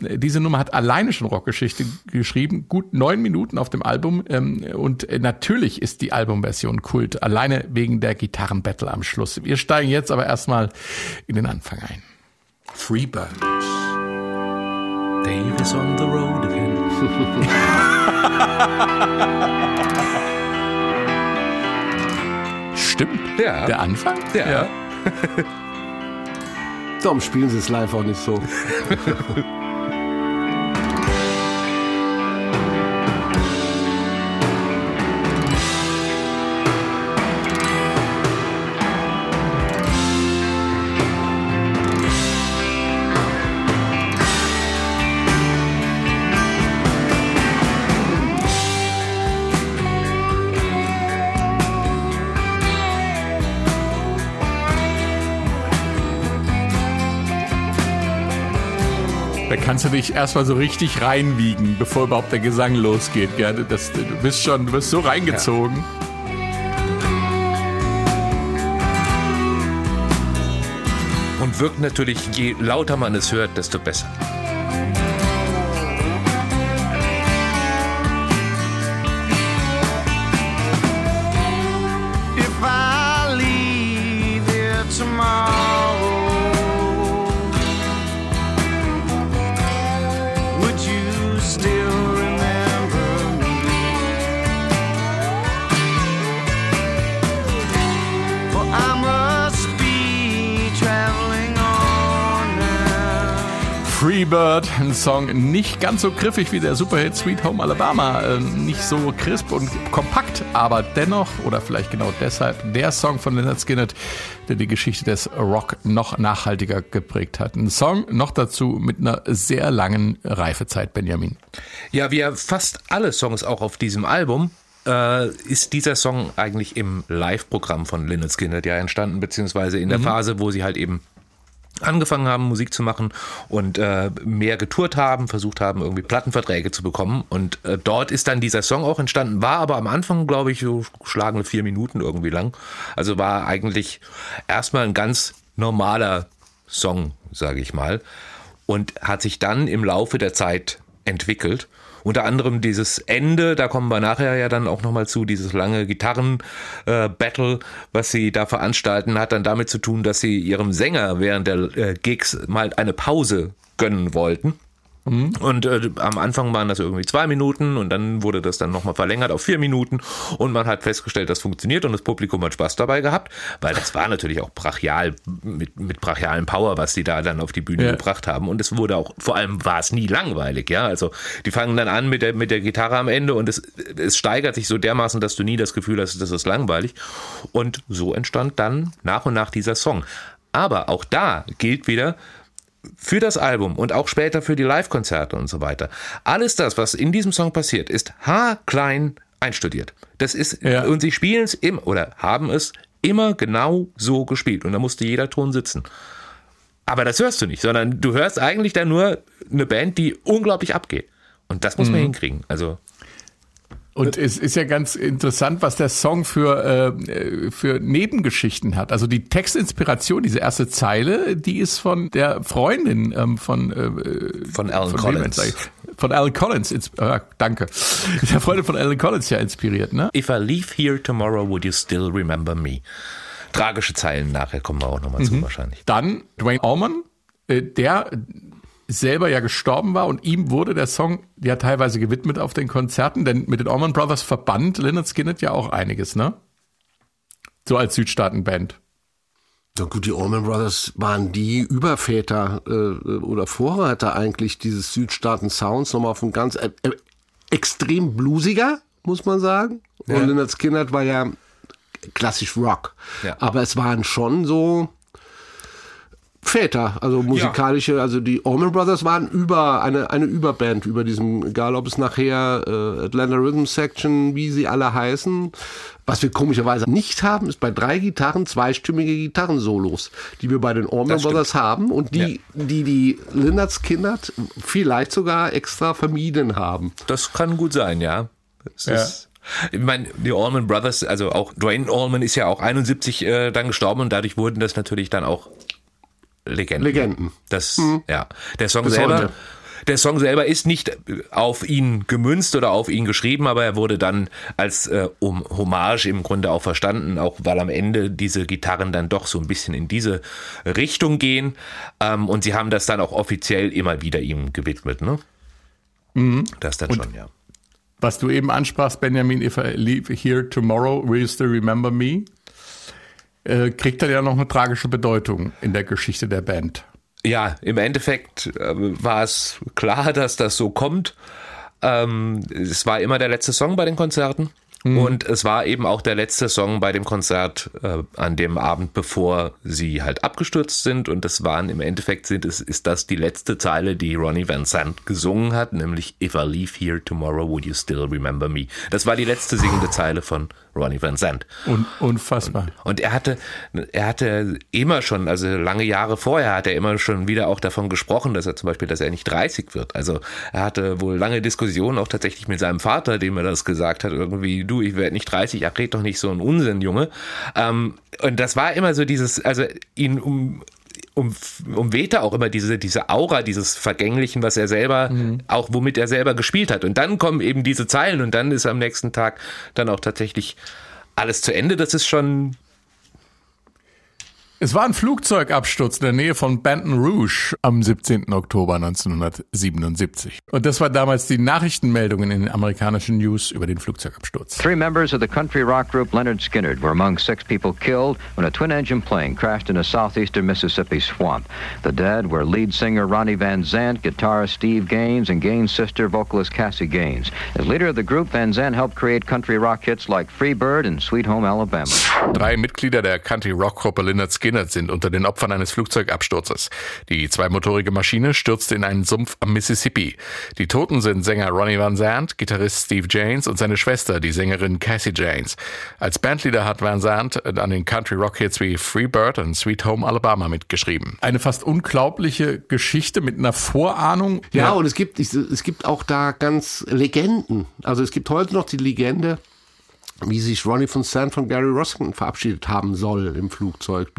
Diese Nummer hat alleine schon Rockgeschichte geschrieben, gut neun Minuten auf dem Album. Ähm, und natürlich ist die Albumversion Kult, alleine wegen der Gitarrenbattle am Schluss. Wir steigen jetzt aber erstmal in den Anfang ein. Freebird. Dave is on the road again. Stimmt. Ja. Der Anfang? Ja. Darum spielen sie es live auch nicht so. kannst du dich erstmal so richtig reinwiegen, bevor überhaupt der Gesang losgeht. Gell? Das, du bist schon, du bist so reingezogen. Und wirkt natürlich, je lauter man es hört, desto besser. Song nicht ganz so griffig wie der Superhit Sweet Home Alabama, äh, nicht so crisp und kompakt, aber dennoch oder vielleicht genau deshalb der Song von Leonard Skinner, der die Geschichte des Rock noch nachhaltiger geprägt hat. Ein Song noch dazu mit einer sehr langen Reifezeit, Benjamin. Ja, wie ja fast alle Songs auch auf diesem Album, äh, ist dieser Song eigentlich im Live-Programm von Lynyrd Skynyrd ja entstanden, beziehungsweise in der Phase, wo sie halt eben angefangen haben, Musik zu machen und äh, mehr getourt haben, versucht haben, irgendwie Plattenverträge zu bekommen. Und äh, dort ist dann dieser Song auch entstanden, war aber am Anfang, glaube ich, so schlagende vier Minuten irgendwie lang. Also war eigentlich erstmal ein ganz normaler Song, sage ich mal. Und hat sich dann im Laufe der Zeit entwickelt. Unter anderem dieses Ende, da kommen wir nachher ja dann auch nochmal zu, dieses lange Gitarren-Battle, was sie da veranstalten, hat dann damit zu tun, dass sie ihrem Sänger während der äh, Gigs mal eine Pause gönnen wollten. Und äh, am Anfang waren das irgendwie zwei Minuten und dann wurde das dann nochmal verlängert auf vier Minuten. Und man hat festgestellt, das funktioniert und das Publikum hat Spaß dabei gehabt, weil das war natürlich auch brachial, mit, mit brachialen Power, was die da dann auf die Bühne Ja. gebracht haben. Und es wurde auch, vor allem war es nie langweilig, ja, also die fangen dann an mit der, mit der Gitarre am Ende und es, es steigert sich so dermaßen, dass du nie das Gefühl hast, das ist langweilig. Und so entstand dann nach und nach dieser Song. Aber auch da gilt wieder, für das Album und auch später für die Live-Konzerte und so weiter. Alles das, was in diesem Song passiert, ist haarklein einstudiert. Das ist, Ja. und sie spielen es im, oder haben es immer genau so gespielt. Und da musste jeder Ton sitzen. Aber das hörst du nicht, sondern du hörst eigentlich dann nur eine Band, die unglaublich abgeht. Und das muss man hinkriegen. Also, Und es ist ja ganz interessant, was der Song für, äh, für Nebengeschichten hat. Also die Textinspiration, diese erste Zeile, die ist von der Freundin ähm, von, äh, Von Alan wem Collins. eigentlich? Von Alan Collins, ins- äh, danke. Der Freundin von Alan Collins ja inspiriert, ne? if I leave here tomorrow, would you still remember me? Tragische Zeilen nachher kommen wir auch nochmal zu wahrscheinlich. Dann Dwayne Allman, äh, der selber ja gestorben war und ihm wurde der Song ja teilweise gewidmet auf den Konzerten, denn mit den Allman Brothers verband Lynyrd Skynyrd ja auch einiges, ne? So als Südstaatenband. Ja gut, die Allman Brothers waren die Überväter äh, oder Vorreiter eigentlich dieses Südstaaten-Sounds nochmal auf ein ganz äh, äh, extrem bluesiger, muss man sagen. Und Leonard Skinner war ja klassisch Rock. Ja. Aber es waren schon so Väter, also musikalische, also die Allman Brothers waren über eine, eine Überband über diesem, egal ob es nachher äh, Atlanta Rhythm Section, wie sie alle heißen. Was wir komischerweise nicht haben, ist bei drei Gitarren zweistimmige Gitarrensolos, die wir bei den Allman Das stimmt. Brothers haben und die, die die Lynyrd Skynyrd vielleicht sogar extra vermieden haben. Das kann gut sein, ja. Das Ja. Ist, ich meine, die Allman Brothers, also auch Dwayne Allman ist ja auch 71 äh, dann gestorben und dadurch wurden das natürlich dann auch Legenden. Legenden. Das, ja. Der Song Bis selber. heute. Der Song selber ist nicht auf ihn gemünzt oder auf ihn geschrieben, aber er wurde dann als äh, um Hommage im Grunde auch verstanden, auch weil am Ende diese Gitarren dann doch so ein bisschen in diese Richtung gehen. Ähm, und sie haben das dann auch offiziell immer wieder ihm gewidmet, ne? Das dann schon, ja. Was du eben ansprachst, Benjamin, if I leave here tomorrow, will you still remember me? Äh, kriegt dann ja noch eine tragische Bedeutung in der Geschichte der Band. Ja, im Endeffekt äh, war es klar, dass das so kommt. Ähm, es war immer der letzte Song bei den Konzerten. Und es war eben auch der letzte Song bei dem Konzert äh, an dem Abend, bevor sie halt abgestürzt sind. Und das waren im Endeffekt sind es, ist das die letzte Zeile, die Ronnie Van Sant gesungen hat, nämlich If I leave here tomorrow, would you still remember me? Das war die letzte singende Zeile von Ronnie Van Sant. Un unfassbar. Und er hatte, er hatte immer schon, also lange Jahre vorher hat er immer schon wieder auch davon gesprochen, dass er zum Beispiel, dass er nicht 30 wird. Also er hatte wohl lange Diskussionen auch tatsächlich mit seinem Vater, dem er das gesagt hat, irgendwie, du, ich werde nicht 30, ach red doch nicht so ein Unsinn, Junge. Ähm, und das war immer so dieses, also ihn um, um, umwehte auch immer diese, diese Aura, dieses Vergänglichen, was er selber, auch womit er selber gespielt hat. Und dann kommen eben diese Zeilen und dann ist am nächsten Tag dann auch tatsächlich alles zu Ende. Das ist schon Es war ein Flugzeugabsturz in der Nähe von Baton Rouge am 17. Oktober 1977. Und das war damals die Nachrichtenmeldungen in den amerikanischen News über den Flugzeugabsturz. Three members of the country rock group Leonard Skinner were among six people killed when a twin-engine plane crashed in a southeastern Mississippi swamp. The dead were lead singer Ronnie Van Zant, guitarist Steve Gaines, and Gaines' sister, vocalist Cassie Gaines. As leader of the group, Van Zant helped create country rock hits like Free Bird and Sweet Home Alabama. Drei Mitglieder der Country-Rock-Gruppe Lynyrd Skynyrd Skinnert sind unter den Opfern eines Flugzeugabsturzes. Die zweimotorige Maschine stürzte in einen Sumpf am Mississippi. Die Toten sind Sänger Ronnie Van Zant, Gitarrist Steve Janes und seine Schwester, die Sängerin Cassie Janes. Als Bandleader hat Van Zant an den Country-Rock-Hits wie Freebird und Sweet Home Alabama mitgeschrieben. Eine fast unglaubliche Geschichte mit einer Vorahnung. Ja, und es gibt, es gibt auch da ganz Legenden. Also es gibt heute noch die Legende, wie sich Ronnie von Sand von Gary Rossington verabschiedet haben soll im Flugzeug.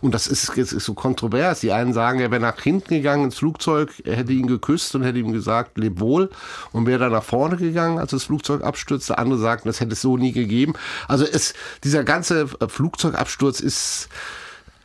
Und das ist, das ist so kontrovers. Die einen sagen, er wäre nach hinten gegangen ins Flugzeug, er hätte ihn geküsst und hätte ihm gesagt, leb wohl und wäre dann nach vorne gegangen, als das Flugzeug abstürzte. Andere sagten, das hätte es so nie gegeben. Also es, dieser ganze Flugzeugabsturz ist,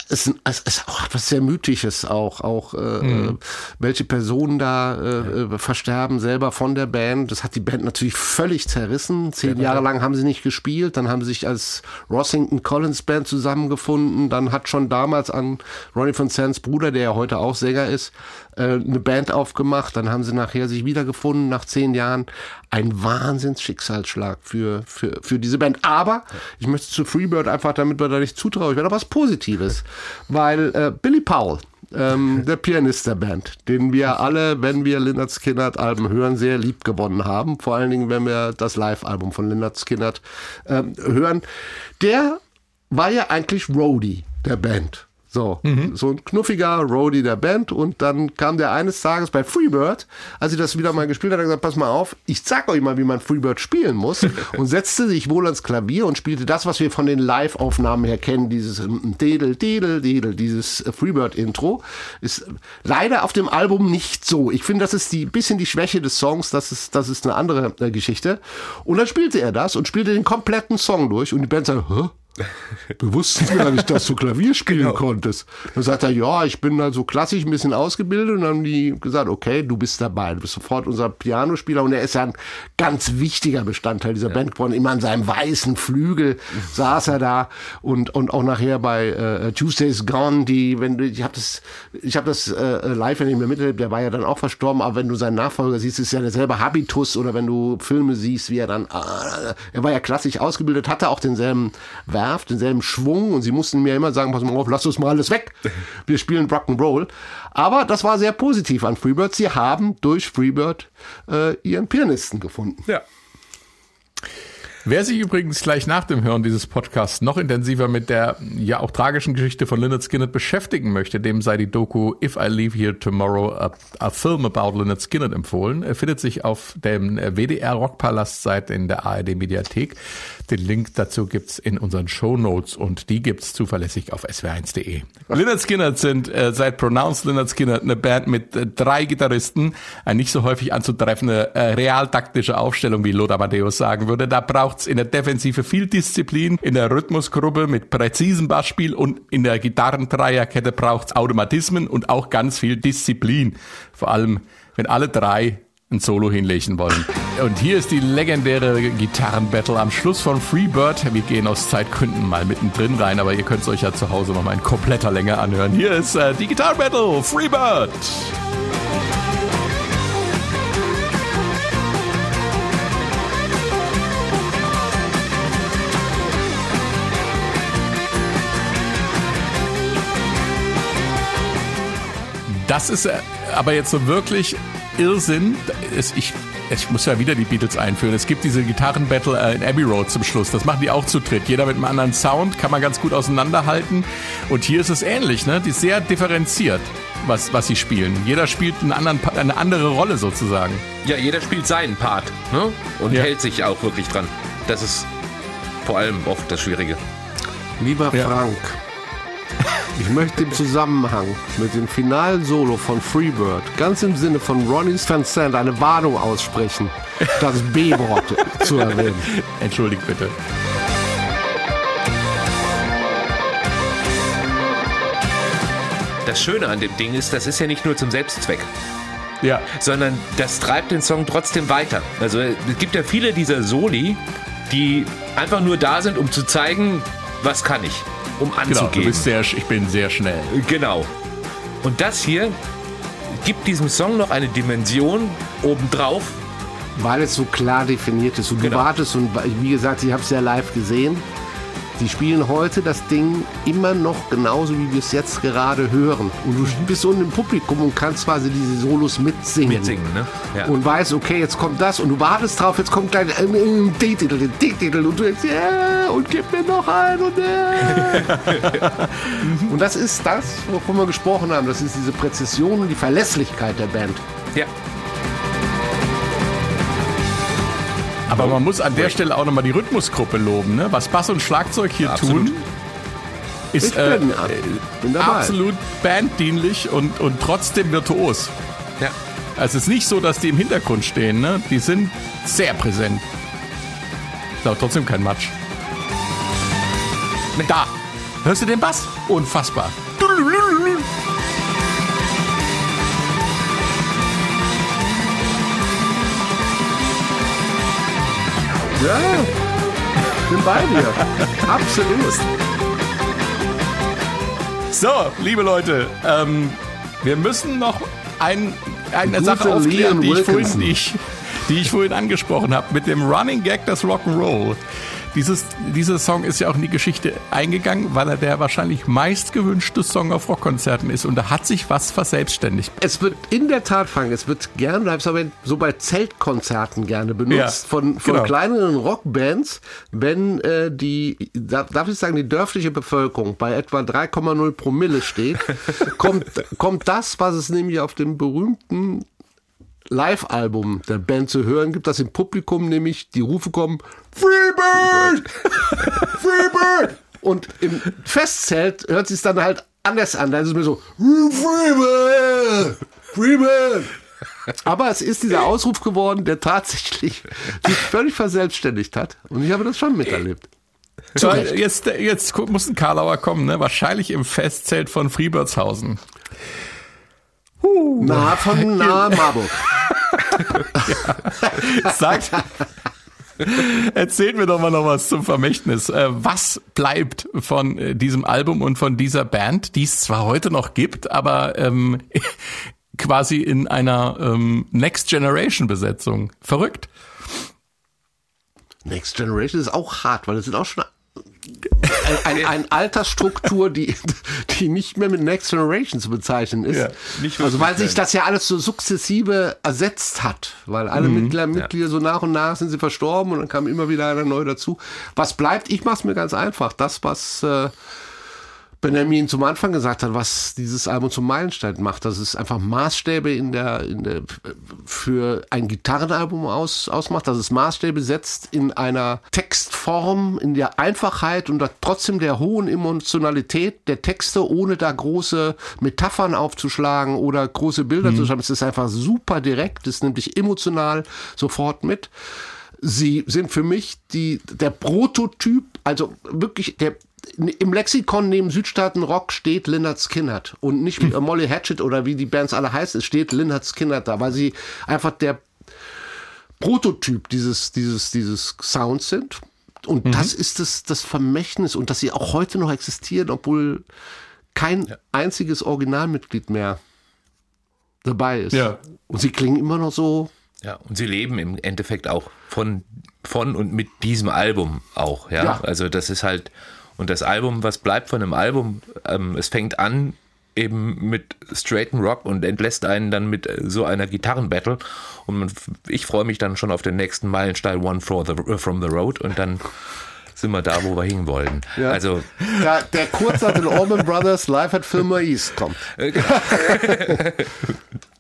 es ist, ist auch etwas sehr Mythisches auch, auch äh, mhm. welche Personen da äh, äh, versterben selber von der Band. Das hat die Band natürlich völlig zerrissen. Zehn ja, Jahre lang haben sie nicht gespielt, dann haben sie sich als Rossington Collins Band zusammengefunden. Dann hat schon damals an Ronnie von Sands Bruder, der ja heute auch Sänger ist, äh, eine Band aufgemacht. Dann haben sie nachher sich wiedergefunden nach zehn Jahren. Ein Wahnsinnsschicksalsschlag für, für, für diese Band. Aber ich möchte zu Freebird einfach, damit wir da nicht zutraulich werden, was Positives. Weil äh, Billy Powell, ähm, der Pianist der Band, den wir alle, wenn wir Lynyrd Skynyrd Alben hören, sehr lieb gewonnen haben. Vor allen Dingen, wenn wir das Live-Album von Lynyrd Skynyrd ähm, hören. Der war ja eigentlich Roadie der Band. So, mhm. so ein knuffiger Roadie der Band und dann kam der eines Tages bei Freebird, als ich das wieder mal gespielt hat, hat er gesagt, pass mal auf, ich zeig euch mal, wie man Freebird spielen muss und setzte sich wohl ans Klavier und spielte das, was wir von den Live-Aufnahmen her kennen, dieses Dedel, Dedel, Dedel, dieses Freebird-Intro, ist leider auf dem Album nicht so. Ich finde, das ist die bisschen die Schwäche des Songs, das ist, das ist eine andere äh, Geschichte. Und dann spielte er das und spielte den kompletten Song durch und die Band sagt, Hä? Wir wussten gar nicht, dass du Klavier spielen genau. konntest. Dann sagt er, ja, ich bin da so klassisch ein bisschen ausgebildet. Und dann haben die gesagt, okay, du bist dabei. Du bist sofort unser Pianospieler. Und er ist ja ein ganz wichtiger Bestandteil dieser ja. Band geworden. Immer an seinem weißen Flügel saß er da. Und, und auch nachher bei äh, Tuesday's Gone, die, wenn du, ich habe das, ich habe das äh, live in mir miterlebt, der war ja dann auch verstorben. Aber wenn du seinen Nachfolger siehst, ist ja derselbe Habitus. Oder wenn du Filme siehst, wie er dann, äh, er war ja klassisch ausgebildet, hatte auch denselben Werk Nerv, denselben Schwung und sie mussten mir immer sagen, pass mal auf, lass uns mal alles weg. Wir spielen Rock'n'Roll. Aber das war sehr positiv an Freebird. Sie haben durch Freebird äh, ihren Pianisten gefunden. Ja. Wer sich übrigens gleich nach dem Hören dieses Podcasts noch intensiver mit der ja auch tragischen Geschichte von Lynyrd Skynyrd beschäftigen möchte, dem sei die Doku If I Leave Here Tomorrow, a, a Film About Lynyrd Skynyrd empfohlen. Findet sich auf dem WDR Rockpalast Seite in der ARD Mediathek. Den Link dazu gibt's in unseren Show Notes und die gibt's zuverlässig auf swr1.de. Lynyrd Skynyrd sind äh, seit Pronounced Lynyrd Skynyrd eine Band mit äh, drei Gitarristen, eine nicht so häufig anzutreffende äh, realtaktische Aufstellung, wie Lothar Matthäus sagen würde. Da braucht's in der Defensive viel Disziplin, in der Rhythmusgruppe mit präzisem Bassspiel und in der Gitarrendreierkette braucht's Automatismen und auch ganz viel Disziplin. Vor allem, wenn alle drei ein Solo hinlegen wollen. Und hier ist die legendäre Gitarrenbattle am Schluss von Freebird. Wir gehen aus Zeitgründen mal mittendrin rein, aber ihr könnt es euch ja zu Hause noch mal in kompletter Länge anhören. Hier ist äh, die Gitarrenbattle Freebird. Das ist äh, aber jetzt so wirklich Irrsinn. Es, ich, ich muss ja wieder die Beatles einführen. Es gibt diese Gitarrenbattle äh, in Abbey Road zum Schluss. Das machen die auch zu dritt. Jeder mit einem anderen Sound kann man ganz gut auseinanderhalten. Und hier ist es ähnlich, ne? Die ist sehr differenziert, was, was sie spielen. Jeder spielt einen anderen, eine andere Rolle sozusagen. Ja, jeder spielt seinen Part ne? und ja. hält sich auch wirklich dran. Das ist vor allem oft das Schwierige. Lieber ja. Ich möchte im Zusammenhang mit dem finalen Solo von Freebird ganz im Sinne von Ronnie Van Sant eine Warnung aussprechen, das B-Wort zu erwähnen. Entschuldigt bitte. Das Schöne an dem Ding ist, das ist ja nicht nur zum Selbstzweck. Ja. Sondern das treibt den Song trotzdem weiter. Also es gibt ja viele dieser Soli, die einfach nur da sind, um zu zeigen, was kann ich um anzugehen. Genau, du bist sehr, ich bin sehr schnell. Genau. Und das hier gibt diesem Song noch eine Dimension obendrauf. Weil es so klar definiert ist. Und genau. du wartest und wie gesagt, ich habe es ja live gesehen. Die spielen heute das Ding immer noch genauso, wie wir es jetzt gerade hören. Und du bist so im Publikum und kannst quasi diese Solos mitsingen. Mitsingen, ne? Ja. Und weißt, okay, jetzt kommt das und du wartest drauf, jetzt kommt gleich ein D-Titel, ein D-Titel und du denkst, ja, und gib mir noch einen und ja. Und das ist das, wovon wir gesprochen haben. Das ist diese Präzision und die Verlässlichkeit der Band. ja. Aber man muss an der Stelle auch nochmal die Rhythmusgruppe loben, ne? Was Bass und Schlagzeug hier Absolut. tun. Ist bin, äh, bin dabei. absolut banddienlich und, und trotzdem virtuos. ja. Also es ist nicht so, dass die im Hintergrund stehen, ne? Die sind sehr präsent. Ist aber trotzdem kein Matsch. Da! Hörst du den Bass? Unfassbar. Ja, bin bei dir. Absolut. So, liebe Leute, ähm, wir müssen noch ein, eine Gute Sache aufklären, die ich, vorhin, die, ich, die ich vorhin angesprochen habe, mit dem Running Gag des Rock'n'Roll. Dieses, dieser Song ist ja auch in die Geschichte eingegangen, weil er der wahrscheinlich meistgewünschte Song auf Rockkonzerten ist. Und da hat sich was verselbstständigt. Es wird in der Tat fangen, es wird gerne, so bei Zeltkonzerten gerne benutzt, Ja, von, von genau. kleineren Rockbands, wenn äh, die, da- darf ich sagen, die dörfliche Bevölkerung bei etwa 3,0 Promille steht, kommt, kommt das, was es nämlich auf dem berühmten Live-Album der Band zu hören gibt, dass im Publikum nämlich die Rufe kommen, Freebird! Freebird! Und im Festzelt hört sich dann halt anders an. Da ist es mir so, Freebird! Freebird! Aber es ist dieser Ausruf geworden, der tatsächlich sich völlig verselbstständigt hat. Und ich habe das schon miterlebt. Jetzt, jetzt muss ein Karlauer kommen, ne? wahrscheinlich im Festzelt von Friebertshausen. Nah von nahe Marburg. Sagt, erzählt mir doch mal noch was zum Vermächtnis. Äh, Was bleibt von äh, diesem Album und von dieser Band, die es zwar heute noch gibt, aber ähm, quasi in einer ähm, Next Generation Besetzung. Verrückt. Next Generation ist auch hart, weil es sind auch schon ein, ein, Altersstruktur, die, die nicht mehr mit Next Generation zu bezeichnen ist. Ja, also weil sich das ja alles so sukzessive ersetzt hat, weil alle Mitglieder, Mitglieder so nach und nach sind sie verstorben und dann kam immer wieder einer neu dazu. Was bleibt? Ich mache es mir ganz einfach. Das, was äh, Benjamin zum Anfang gesagt hat, was dieses Album zum Meilenstein macht, dass es einfach Maßstäbe in der, in der für ein Gitarrenalbum aus, ausmacht, dass es Maßstäbe setzt in einer Textform, in der Einfachheit und trotzdem der hohen Emotionalität der Texte, ohne da große Metaphern aufzuschlagen oder große Bilder zu schreiben. Es ist einfach super direkt, es nimmt dich emotional sofort mit. Sie sind für mich die, der Prototyp, also wirklich der, im Lexikon neben Südstaaten Rock steht Lynyrd Skynyrd und nicht wie Molly Hatchet oder wie die Bands alle heißen, es steht Lynyrd Skynyrd da, weil sie einfach der Prototyp dieses, dieses, dieses Sounds sind. Und das ist das, das Vermächtnis und dass sie auch heute noch existieren, obwohl kein einziges Originalmitglied mehr dabei ist. Ja. Und sie klingen immer noch so Ja, und sie leben im Endeffekt auch von, von und mit diesem Album auch, ja? Ja. Also das ist halt, und das Album, was bleibt von einem Album, ähm, es fängt an eben mit straighten Rock und entlässt einen dann mit äh, so einer Gitarrenbattle und ich freue mich dann schon auf den nächsten Meilenstein One for the, äh, from the Road und dann sind wir da, wo wir hinwollen. Ja. Also Der, der kurz nach den Allman Brothers live at Fillmore East kommt.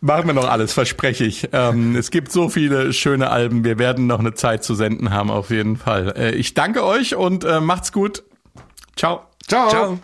Machen wir noch alles, verspreche ich. Ähm, es gibt so viele schöne Alben. Wir werden noch eine Zeit zu senden haben, auf jeden Fall. Äh, ich danke euch und äh, macht's gut. Ciao. Ciao. ciao.